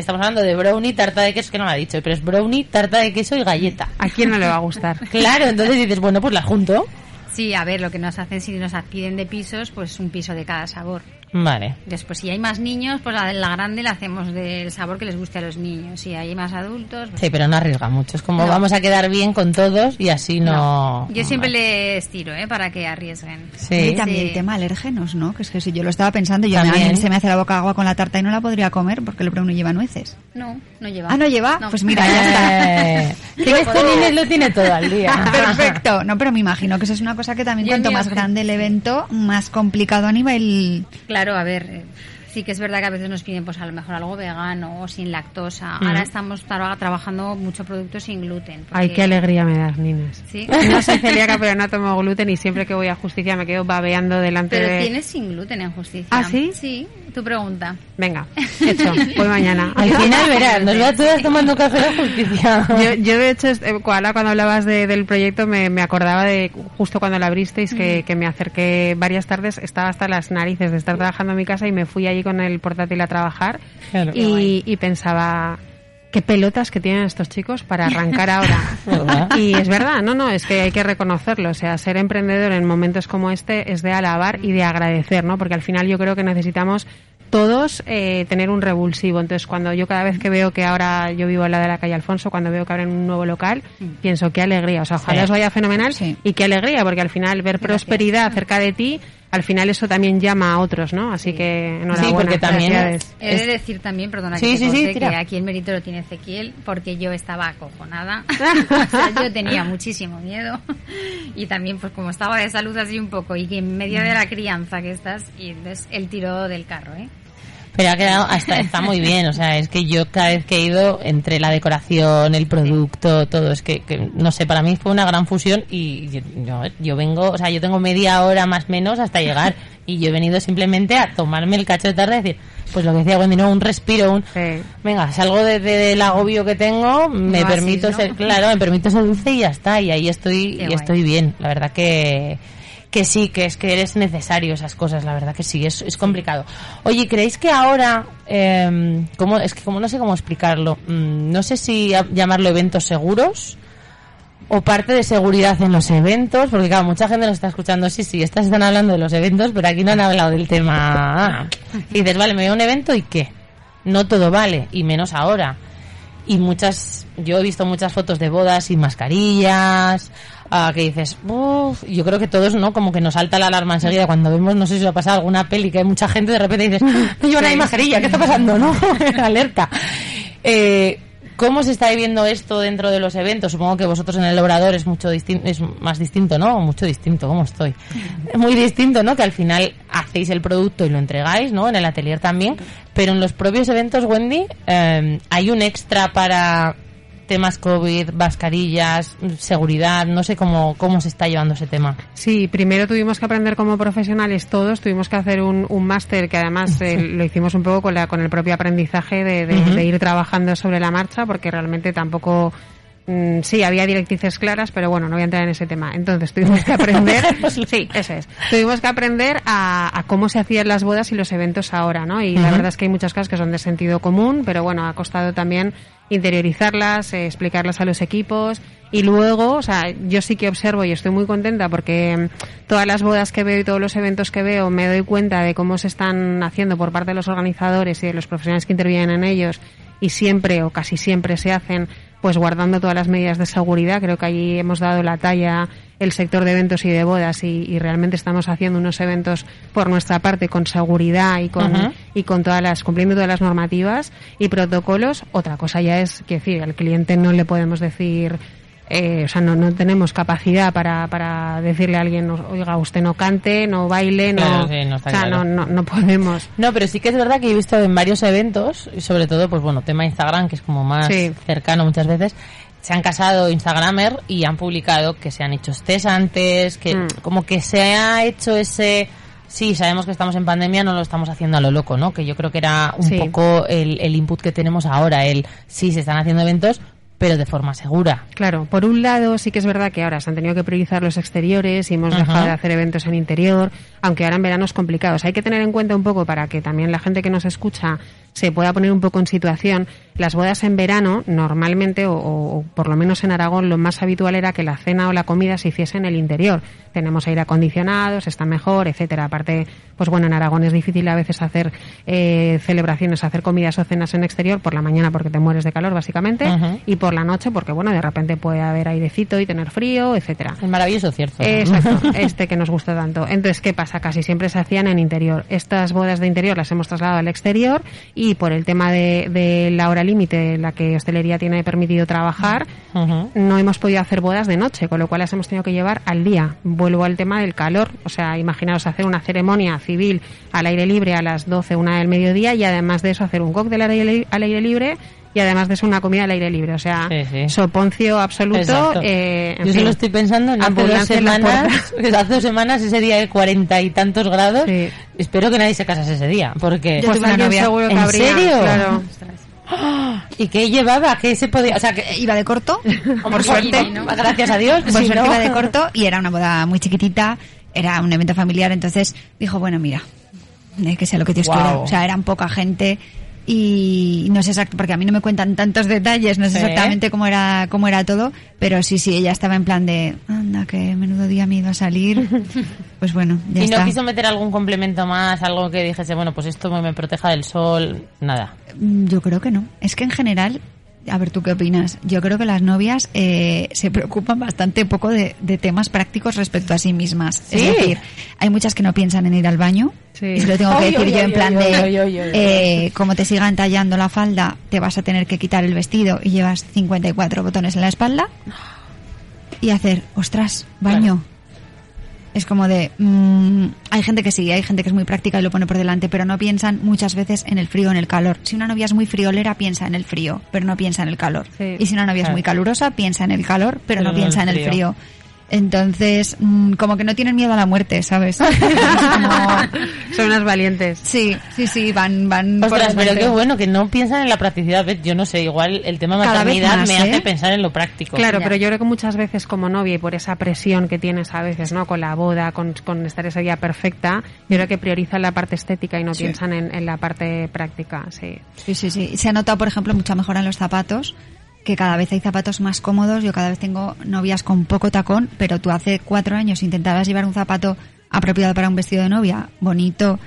estamos hablando de brownie, tarta de queso, que no lo ha dicho, pero es brownie, tarta de queso y galleta. ¿A quién no le va a gustar? (laughs) Claro, entonces dices, bueno, pues las junto. Sí, a ver, lo que nos hacen, si nos piden de pisos, pues un piso de cada sabor. Vale. Después, si hay más niños, pues la, la grande la hacemos del sabor que les guste a los niños. Si hay más adultos, pues Sí, pero no arriesga mucho. Es como No. vamos a quedar bien con todos y así no. Yo siempre Vale. les tiro, ¿eh? Para que arriesguen. Sí. Y también Sí. el tema alérgenos, ¿no? Que es que si yo lo estaba pensando, yo me, También. se me hace la boca agua con la tarta y no la podría comer porque el no lleva nueces. No, no lleva. Ah, ¿no lleva? Pues mira, ya Eh, ¿Qué con Inés lo tiene todo al día. (laughs) Perfecto. No, pero me imagino que eso es una cosa que también Yo cuanto más grande el evento, más complicado a nivel... Claro, a ver, eh, sí que es verdad que a veces nos piden pues a lo mejor algo vegano o sin lactosa. Mm. Ahora estamos tra- trabajando mucho producto sin gluten. Ay, qué alegría me das, Nines. Sí. No soy celíaca, (laughs) pero no tomo gluten y siempre que voy a justicia me quedo babeando delante Pero de... tienes sin gluten en justicia. ¿Ah, sí? Sí, tu pregunta. Venga, hecho, voy mañana. (laughs) Al final verás, nos va todas tomando café de justicia. Yo, yo de hecho, este, ahora cuando hablabas de- del proyecto me, me acordaba de justo cuando lo abristeis que, que me acerqué varias tardes, estaba hasta las narices de estar trabajando en mi casa y me fui allí con el portátil a trabajar Claro. y, y pensaba qué pelotas que tienen estos chicos para arrancar ahora. (laughs) ¿Verdad? Y es verdad, no, no, es que hay que reconocerlo. O sea, ser emprendedor en momentos como este es de alabar y de agradecer, ¿no? Porque al final yo creo que necesitamos todos eh, tener un revulsivo. Entonces, cuando yo cada vez que veo que ahora yo vivo al lado de la calle Alfonso, cuando veo que abren un nuevo local, pienso qué alegría. O sea, ojalá Sí. os vaya fenomenal Sí. y qué alegría, porque al final ver prosperidad cerca de ti, al final eso también llama a otros, ¿no? Así que enhorabuena. porque también- felicidades. He de decir también, perdona Sí, que sí, sí, que aquí el mérito lo tiene Ezequiel, porque yo estaba acojonada. (laughs) (laughs) o sea, yo tenía muchísimo miedo. Y también, pues como estaba de salud así un poco, y que en medio de la crianza que estás, y entonces el tiro del carro, ¿eh? Pero ha quedado, hasta, está muy bien, o sea, es que yo cada vez que he ido, entre la decoración, el producto, todo, es que, que, no sé, para mí fue una gran fusión y yo, yo, yo vengo, o sea, yo tengo media hora más menos hasta llegar y yo he venido simplemente a tomarme el cacho de tarde y decir, pues lo que decía Wendy, no, un respiro, un, Sí. venga, salgo de- de- del agobio que tengo, me permito ¿no? ser, claro, me permito ser dulce y ya está, y ahí estoy, Qué y guay. estoy bien, la verdad que, que sí, que es que eres necesario esas cosas, la verdad que sí, es, es complicado. Oye, ¿creéis que ahora, eh, cómo, es que como no sé cómo explicarlo, mm, no sé si llamarlo eventos seguros o parte de seguridad en los eventos, porque claro, mucha gente nos está escuchando, sí, sí, estas están hablando de los eventos, pero aquí no han hablado del tema. Y dices, vale, me voy un evento y qué? No todo vale, y menos ahora. Y muchas, yo he visto muchas fotos de bodas sin mascarillas, ah, que dices, uff, yo creo que todos, ¿no? Como que nos salta la alarma enseguida cuando vemos, no sé si os ha pasado alguna peli que hay mucha gente, de repente dices, no lleva nadie mascarilla, ¿qué está pasando, no? (laughs) Alerta. Eh, ¿Cómo se está viviendo esto dentro de los eventos? Supongo que vosotros en el obrador es mucho distin- es más distinto, ¿no? Mucho distinto, ¿cómo estoy? Es (laughs) muy distinto, ¿no? Que al final hacéis el producto y lo entregáis, ¿no? En el atelier también. Pero en los propios eventos, Wendy, eh, hay un extra para temas COVID, mascarillas, seguridad, no sé cómo, cómo se está llevando ese tema. Sí, primero tuvimos que aprender como profesionales todos, tuvimos que hacer un, un máster que además eh, lo hicimos un poco con, la, con el propio aprendizaje de, de- de ir trabajando sobre la marcha porque realmente tampoco... mm, Sí, había directrices claras, pero bueno, no voy a entrar en ese tema. Entonces tuvimos que aprender, (laughs) sí, eso es. Tuvimos que aprender a, a cómo se hacían las bodas y los eventos ahora, ¿no? Y la verdad es que hay muchas cosas que son de sentido común, pero bueno, ha costado también interiorizarlas, eh, explicarlas a los equipos y luego, o sea, yo sí que observo y estoy muy contenta porque mm, todas las bodas que veo y todos los eventos que veo me doy cuenta de cómo se están haciendo por parte de los organizadores y de los profesionales que intervienen en ellos y siempre o casi siempre se hacen pues guardando todas las medidas de seguridad. Creo que allí hemos dado la talla el sector de eventos y de bodas y, y realmente estamos haciendo unos eventos por nuestra parte con seguridad y con, y con todas las, cumpliendo todas las normativas y protocolos. Otra cosa ya es que decir, al cliente no le podemos decir, eh, o sea, no, no tenemos capacidad para, para decirle a alguien, oiga, usted no cante, no baile, no, Claro, sí, no está o sea, claro. no, no, no podemos. No, pero sí que es verdad que he visto en varios eventos, y sobre todo, pues bueno, tema Instagram, que es como más Sí. cercano muchas veces, se han casado Instagramer y han publicado que se han hecho test antes, que Mm. como que se ha hecho ese... Sí, sabemos que estamos en pandemia, no lo estamos haciendo a lo loco, ¿no? Que yo creo que era un Sí. poco el, el input que tenemos ahora, el sí, se están haciendo eventos, pero de forma segura. Claro, por un lado sí que es verdad que ahora se han tenido que priorizar los exteriores y hemos Ajá. dejado de hacer eventos en interior, aunque ahora en verano es complicado. O sea, hay que tener en cuenta un poco para que también la gente que nos escucha se pueda poner un poco en situación. las bodas en verano, normalmente, o, o por lo menos en Aragón, lo más habitual era que la cena o la comida se hiciese en el interior. Tenemos aire acondicionado, está mejor, etcétera. Aparte, pues bueno, en Aragón es difícil a veces hacer eh, celebraciones, hacer comidas o cenas en exterior por la mañana porque te mueres de calor, básicamente, y por la noche porque, bueno, de repente puede haber airecito y tener frío, etcétera. Es maravilloso, cierto. Exacto, (laughs) este que nos gusta tanto. Entonces, ¿qué pasa? Casi siempre se hacían en interior. Estas bodas de interior las hemos trasladado al exterior y por el tema de, de la hora límite en la que hostelería tiene permitido trabajar, no hemos podido hacer bodas de noche, con lo cual las hemos tenido que llevar al día. Vuelvo al tema del calor. O sea, imaginaos hacer una ceremonia civil al aire libre a las 12, una del mediodía y además de eso hacer un cóctel al aire libre y además de eso una comida al aire libre. O sea, Sí, sí. soponcio absoluto. Eh, en Yo fin. solo estoy pensando en hace dos semanas, (laughs) hace dos semanas ese día de cuarenta y tantos grados. Sí. Espero que nadie se casase ese día, porque Yo tuve una novia. seguro que ¿En habría, serio? claro. (gasps) ¿Y qué llevaba? ¿Qué se podía? O sea, que Iba de corto, (laughs) por suerte, suerte. gracias a Dios. Por si suerte no- iba de corto y era una boda muy chiquitita, era un evento familiar, entonces dijo, bueno, mira, eh, que sea lo que Dios Guau. quiera. O sea, eran poca gente y no sé exacto, porque a mí no me cuentan tantos detalles, no sé exactamente cómo era, cómo era todo, pero sí, sí, ella estaba en plan de, anda, que menudo día me ido a salir. (laughs) Pues bueno, ya y está. no quiso meter algún complemento más, algo que dijese, bueno, pues esto me proteja del sol, nada. Mm, Yo creo que no. Es que en general, a ver tú qué opinas. Yo creo que las novias eh, se preocupan bastante poco de, de temas prácticos respecto a sí mismas. Sí. Es decir, hay muchas que no piensan en ir al baño. Sí. Y se lo tengo que (laughs) Ay, decir ay, yo ay, en plan de, eh, como te sigan tallando la falda, te vas a tener que quitar el vestido y llevas 54 botones en la espalda. Y hacer, ostras, baño. Es como de, mm, hay gente que sí, hay gente que es muy práctica y lo pone por delante, pero no piensan muchas veces en el frío o en el calor. Si una novia es muy friolera, piensa en el frío, pero no piensa en el calor. Sí. Y si una novia es muy calurosa, piensa en el calor, pero, Pero no no piensa en el frío. Entonces, mm, como que no tienen miedo a la muerte, ¿sabes? (laughs) Como- Son unas valientes. Sí, sí, sí, van, van. Ostras, pero qué bueno que no piensan en la practicidad. Yo no sé, igual el tema maternidad más, me ¿eh? hace pensar en lo práctico. Claro, Ya. pero yo creo que muchas veces como novia y por esa presión que tienes a veces, ¿no? Con la boda, con, con estar ese día perfecta, yo creo que priorizan la parte estética y no piensan en, en la parte práctica, sí. Sí, sí, sí. Se ha notado, por ejemplo, mucha mejora en los zapatos, que cada vez hay zapatos más cómodos. Yo cada vez tengo novias con poco tacón, pero tú hace cuatro años intentabas llevar un zapato apropiado para un vestido de novia, bonito,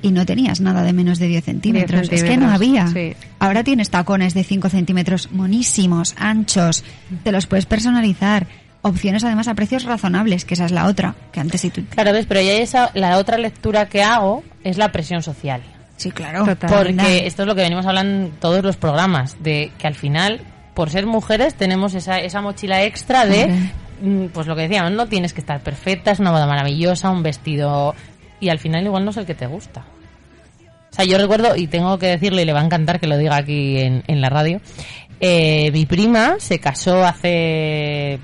y no tenías nada de menos de 10 centímetros. Es que no había. sí. Ahora tienes tacones de 5 centímetros monísimos, anchos, te los puedes personalizar. Opciones además a precios razonables, que esa es la otra, que antes si tú... Claro, ves, pero ya esa, la otra lectura que hago es la presión social. Sí, claro. Total. Porque esto es lo que venimos hablando en todos los programas, de que al final, por ser mujeres, tenemos esa, esa mochila extra de, mm, pues lo que decíamos, no tienes que estar perfecta, es una boda maravillosa, un vestido, y al final igual no es el que te gusta. O sea, yo recuerdo, y tengo que decirle, y le va a encantar que lo diga aquí en, en la radio, eh, mi prima se casó hace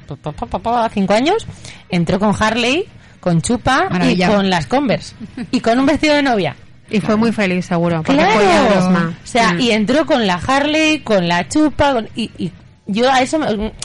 cinco años, entró con Harley, con chupa y con las Converse, y con un vestido de novia. Y fue muy feliz, seguro, porque Claro. fue. O sea, Mm. y entró con la Harley, con la chupa, con- y, y yo a eso,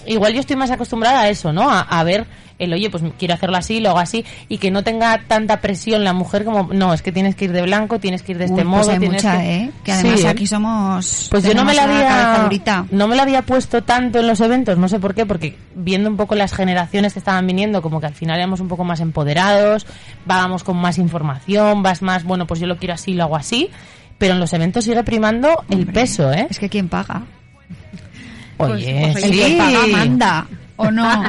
igual yo estoy más acostumbrada a eso, ¿no? A, a ver el, oye, pues quiero hacerlo así, lo hago así, y que no tenga tanta presión la mujer como, no, es que tienes que ir de blanco, tienes que ir de este Uy, modo, pues hay tienes mucha, que... ¿eh? Que además Sí, ¿eh? aquí somos... Pues yo no me la había no me la había puesto tanto en los eventos, no sé por qué, porque viendo un poco las generaciones que estaban viniendo, como que al final éramos un poco más empoderados, vábamos con más información, vas más, bueno, pues yo lo quiero así, lo hago así, pero en los eventos sigue primando el peso, ¿eh? Es que ¿quién paga? Oye, El que paga manda, ¿o no?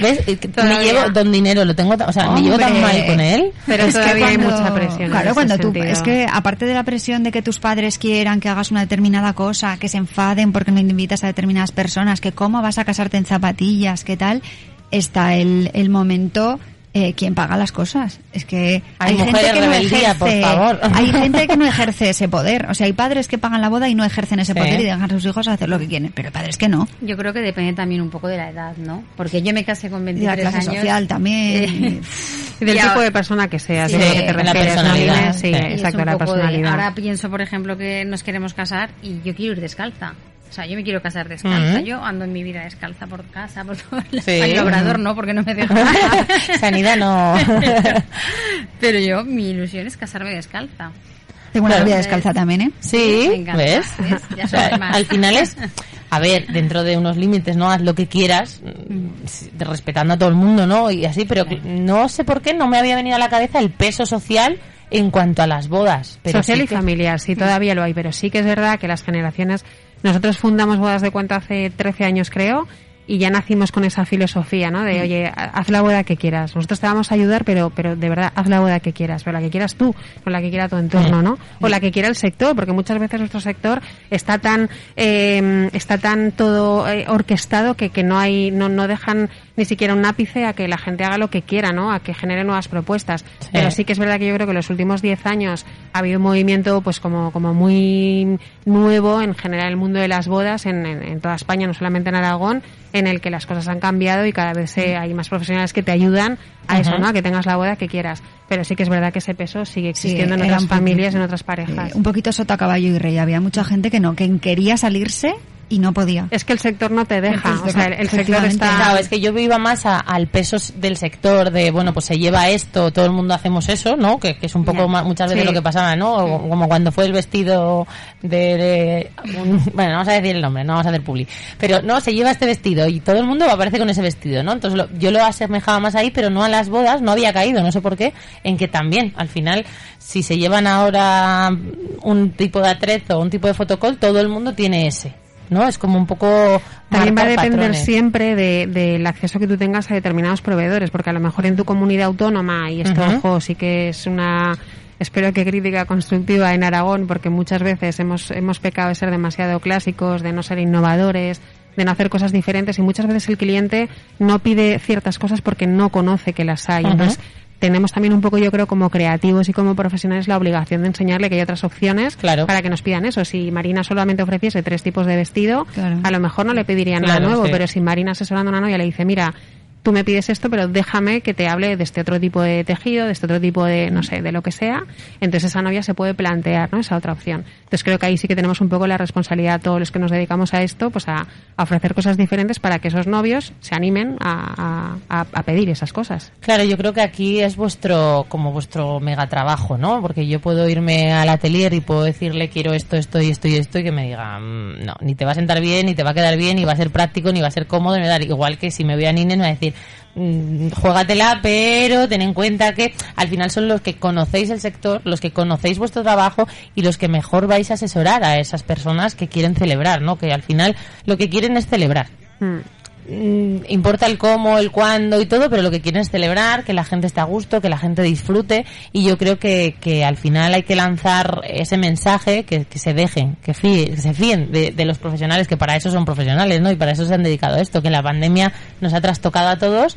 ¿Ves? (laughs) Que Me llevo don dinero, lo tengo, o sea, me llevo tan Hombre. mal con él. Pero Es que todavía hay cuando- mucha presión. en Claro, ese cuando tú, sentido. es que aparte de la presión de que tus padres quieran que hagas una determinada cosa, que se enfaden porque no invitas a determinadas personas, que cómo vas a casarte en zapatillas, qué tal, está el, el momento eh, quien paga las cosas. Es que Hay hay, gente que no ejerce, por favor. (laughs) hay gente que no ejerce ese poder. O sea, hay padres que pagan la boda y no ejercen ese Sí. poder y dejan a sus hijos hacer lo que quieren, pero hay padres que no. Yo creo que depende también un poco de la edad, ¿no? Porque yo me casé con Y 23 la clase años. social también. (laughs) Y del y tipo ahora- de persona que seas, Sí, de lo que te la refieres, ¿no, personalidad? Sí, sí. Exacto, la de- ahora pienso, por ejemplo, que nos queremos casar y yo quiero ir descalza. O sea, yo me quiero casar descalza. Yo ando en mi vida descalza por casa, por todo el Sí. el obrador, no, porque no me deja. (laughs) Sanidad no. (laughs) Pero yo, mi ilusión es casarme descalza. Tengo una Claro. novia descalza también, ¿eh? Sí, encanta, ¿ves? ¿ves? Ya O sea, más. al final es, (laughs) a ver, dentro de unos límites, ¿no? Haz lo que quieras, mm, sí, respetando a todo el mundo, ¿no? Y así, pero no sé por qué no me había venido a la cabeza el peso social en cuanto a las bodas. Pero Social sí y que- familiar, sí, todavía lo hay, pero sí que es verdad que las generaciones... Nosotros fundamos Bodas de Cuenta hace 13 años, creo, y ya nacimos con esa filosofía, ¿no? De, oye, haz la boda que quieras. Nosotros te vamos a ayudar, pero, pero de verdad, haz la boda que quieras, pero la que quieras tú, o la que quiera tu entorno, ¿no? O la que quiera el sector, porque muchas veces nuestro sector está tan, eh, está tan todo eh, orquestado que, que no hay, no, no dejan ni siquiera un ápice a que la gente haga lo que quiera, ¿no? A que genere nuevas propuestas. Pero sí que es verdad que yo creo que en los últimos 10 años ha habido un movimiento pues como, como muy nuevo en general el mundo de las bodas en, en- en toda España, no solamente en Aragón, en el que las cosas han cambiado y cada vez eh, hay más profesionales que te ayudan a eso, Ujú. ¿no? A que tengas la boda que quieras. Pero sí que es verdad que ese peso sigue existiendo en era otras familias, en otras parejas. Eh, un poquito sota caballo y rey. Había mucha gente que no, que quería salirse y no podía. Es que el sector no te deja, El o sea, el, el sector está... Claro, es que yo iba más a- al peso del sector de, bueno, pues se lleva esto, todo el mundo hacemos eso, ¿no? Que, que es un poco ma- muchas veces Sí. lo que pasaba, ¿no? O Como cuando fue el vestido de, de un- bueno, no vamos a decir el nombre, no vamos a hacer publi, pero no, se lleva este vestido y todo el mundo aparece con ese vestido, ¿no? Entonces lo- yo lo asemejaba más ahí, pero no a las bodas, no había caído, no sé por qué, en que también, al final, si se llevan ahora un tipo de atrezo, un tipo de fotocall, todo el mundo tiene ese. ¿No? Es como un poco. También va a depender patrones. siempre de- del acceso que tú tengas a determinados proveedores, porque a lo mejor en tu comunidad autónoma, y esto, Ujú. ojo, sí que es una, espero que crítica constructiva en Aragón, porque muchas veces hemos, hemos pecado de ser demasiado clásicos, de no ser innovadores, de no hacer cosas diferentes, y muchas veces el cliente no pide ciertas cosas porque no conoce que las hay. Entonces, tenemos también un poco, yo creo, como creativos y como profesionales la obligación de enseñarle que hay otras opciones Claro. para que nos pidan eso. Si Marina solamente ofreciese tres tipos de vestido, Claro. a lo mejor no le pedirían nada Claro, nuevo, sí. pero si Marina asesorando a una novia le dice, mira, tú me pides esto, pero déjame que te hable de este otro tipo de tejido, de este otro tipo de, no sé, de lo que sea, entonces esa novia se puede plantear, ¿no? Esa otra opción. Entonces creo que ahí sí que tenemos un poco la responsabilidad todos los que nos dedicamos a esto, pues a, ofrecer cosas diferentes para que esos novios se animen a, pedir esas cosas. Claro, yo creo que aquí es vuestro, como vuestro mega trabajo, ¿no? Porque yo puedo irme al atelier y puedo decirle quiero esto, esto y esto y esto y que me diga, "Mm, no, ni te va a sentar bien, ni te va a quedar bien, ni va a ser práctico, ni va a ser cómodo, ni va dar igual que si me voy a Nines me va a decir, "Mm, juégatela, pero ten en cuenta que al final son los que conocéis el sector, los que conocéis vuestro trabajo y los que mejor vais a asesorar a esas personas que quieren celebrar, ¿no? Que al final lo que quieren es celebrar Mm. Mm, importa el cómo, el cuándo y todo, pero lo que quieren es celebrar, que la gente esté a gusto, que la gente disfrute y yo creo que, que al final hay que lanzar ese mensaje, que, que se dejen, que, que se fíen de, de los profesionales, que para eso son profesionales, ¿no? Y para eso se han dedicado a esto, que la pandemia nos ha trastocado a todos,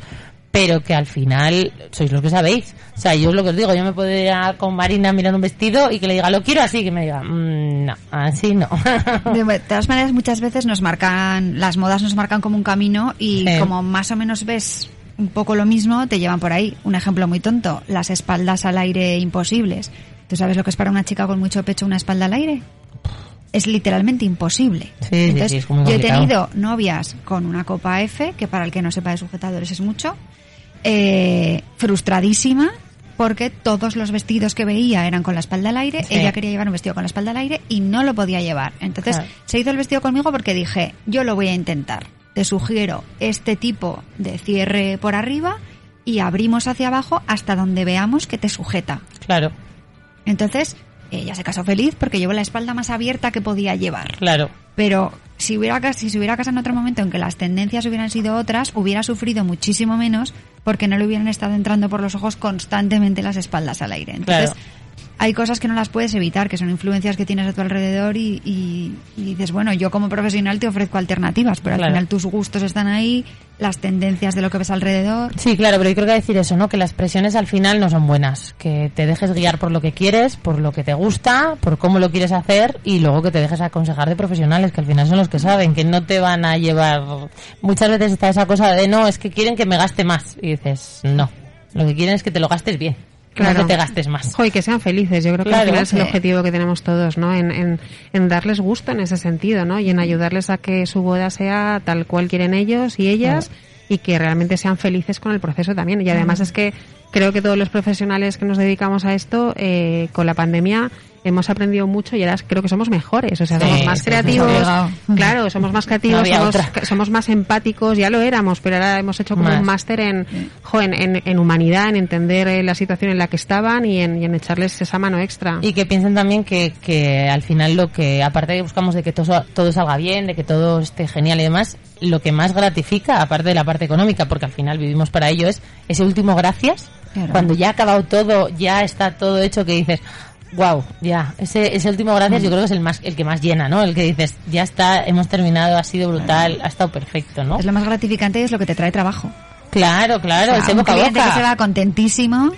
pero que al final sois los que sabéis. O sea, yo es lo que os digo, yo me puedo ir a- con Marina mirando un vestido y que le diga, lo quiero así, que me diga, "Mm, no, así no. (laughs) De todas maneras, muchas veces nos marcan, las modas nos marcan como un camino y Sí. como más o menos ves un poco lo mismo, te llevan por ahí. Un ejemplo muy tonto, las espaldas al aire imposibles. ¿Tú sabes lo que es para una chica con mucho pecho una espalda al aire? Es literalmente imposible. Sí, Entonces, yo he tenido novias con una copa F, que para el que no sepa de sujetadores es mucho, eh, frustradísima porque todos los vestidos que veía eran con la espalda al aire, ella quería llevar un vestido con la espalda al aire y no lo podía llevar. Entonces Claro. se hizo el vestido conmigo porque dije, yo lo voy a intentar. Te sugiero este tipo de cierre por arriba y abrimos hacia abajo hasta donde veamos que te sujeta. claro, Entonces ella se casó feliz porque llevó la espalda más abierta que podía llevar. claro. Pero si hubiera si se hubiera casado en otro momento en que las tendencias hubieran sido otras, hubiera sufrido muchísimo menos porque no le hubieran estado entrando por los ojos constantemente las espaldas al aire. Entonces, Claro. Hay cosas que no las puedes evitar, que son influencias que tienes a tu alrededor y, y- y dices, bueno, yo como profesional te ofrezco alternativas, pero Claro. al final tus gustos están ahí, las tendencias de lo que ves alrededor. Sí, claro, pero yo creo que decir eso, ¿no? Que las presiones al final no son buenas. Que te dejes guiar por lo que quieres, por lo que te gusta, por cómo lo quieres hacer y luego que te dejes aconsejar de profesionales que al final son los que saben, que no te van a llevar. Muchas veces está esa cosa de no, es que quieren que me gaste más. Y dices, no. Lo que quieren es que te lo gastes bien. No que te gastes más. Jo, y que sean felices. Yo creo que Claro, al final es el objetivo que tenemos todos, ¿no? En, en, en darles gusto en ese sentido, ¿no? Y en ayudarles a que su boda sea tal cual quieren ellos y ellas y que realmente sean felices con el proceso también. Y además es que creo que todos los profesionales que nos dedicamos a esto, eh, con la pandemia, hemos aprendido mucho y ahora creo que somos mejores, o sea, Sí, somos más sí, creativos, claro, somos más creativos, No somos, más empáticos, ya lo éramos, pero ahora hemos hecho como Más. un máster en, jo, en, en- en humanidad, en entender eh, la situación en la que estaban y en, y en echarles esa mano extra. Y que piensen también que, que al final lo que, aparte de que buscamos de que todo, todo salga bien, de que todo esté genial y demás, lo que más gratifica, aparte de la parte económica, porque al final vivimos para ello, es ese último gracias, Claro. cuando ya ha acabado todo, ya está todo hecho, que dices, wow, ya, ese, ese último gracias yo creo que es el más, el que más llena, ¿no? El que dices, ya está, hemos terminado, ha sido brutal, ha estado perfecto, ¿no? Es lo más gratificante y es lo que te trae trabajo. Claro, claro, O sea, ese un a boca. que se va contentísimo.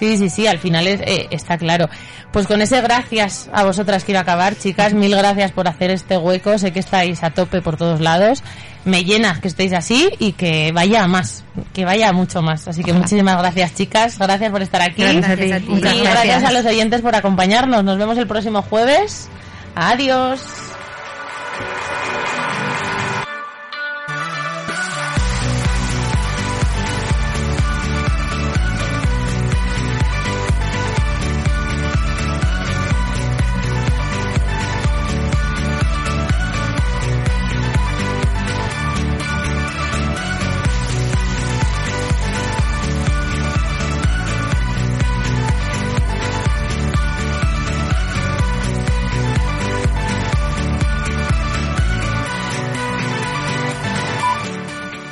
Sí, sí, sí, al final es, eh, está claro. Pues con ese gracias a vosotras quiero acabar, chicas. Mil gracias por hacer este hueco. Sé que estáis a tope por todos lados. Me llena que estéis así y que vaya a más, que vaya mucho más. Así que muchísimas gracias, chicas. Gracias por estar aquí. Gracias a ti. Y Muchas gracias gracias. a los oyentes por acompañarnos. Nos vemos el próximo jueves. Adiós.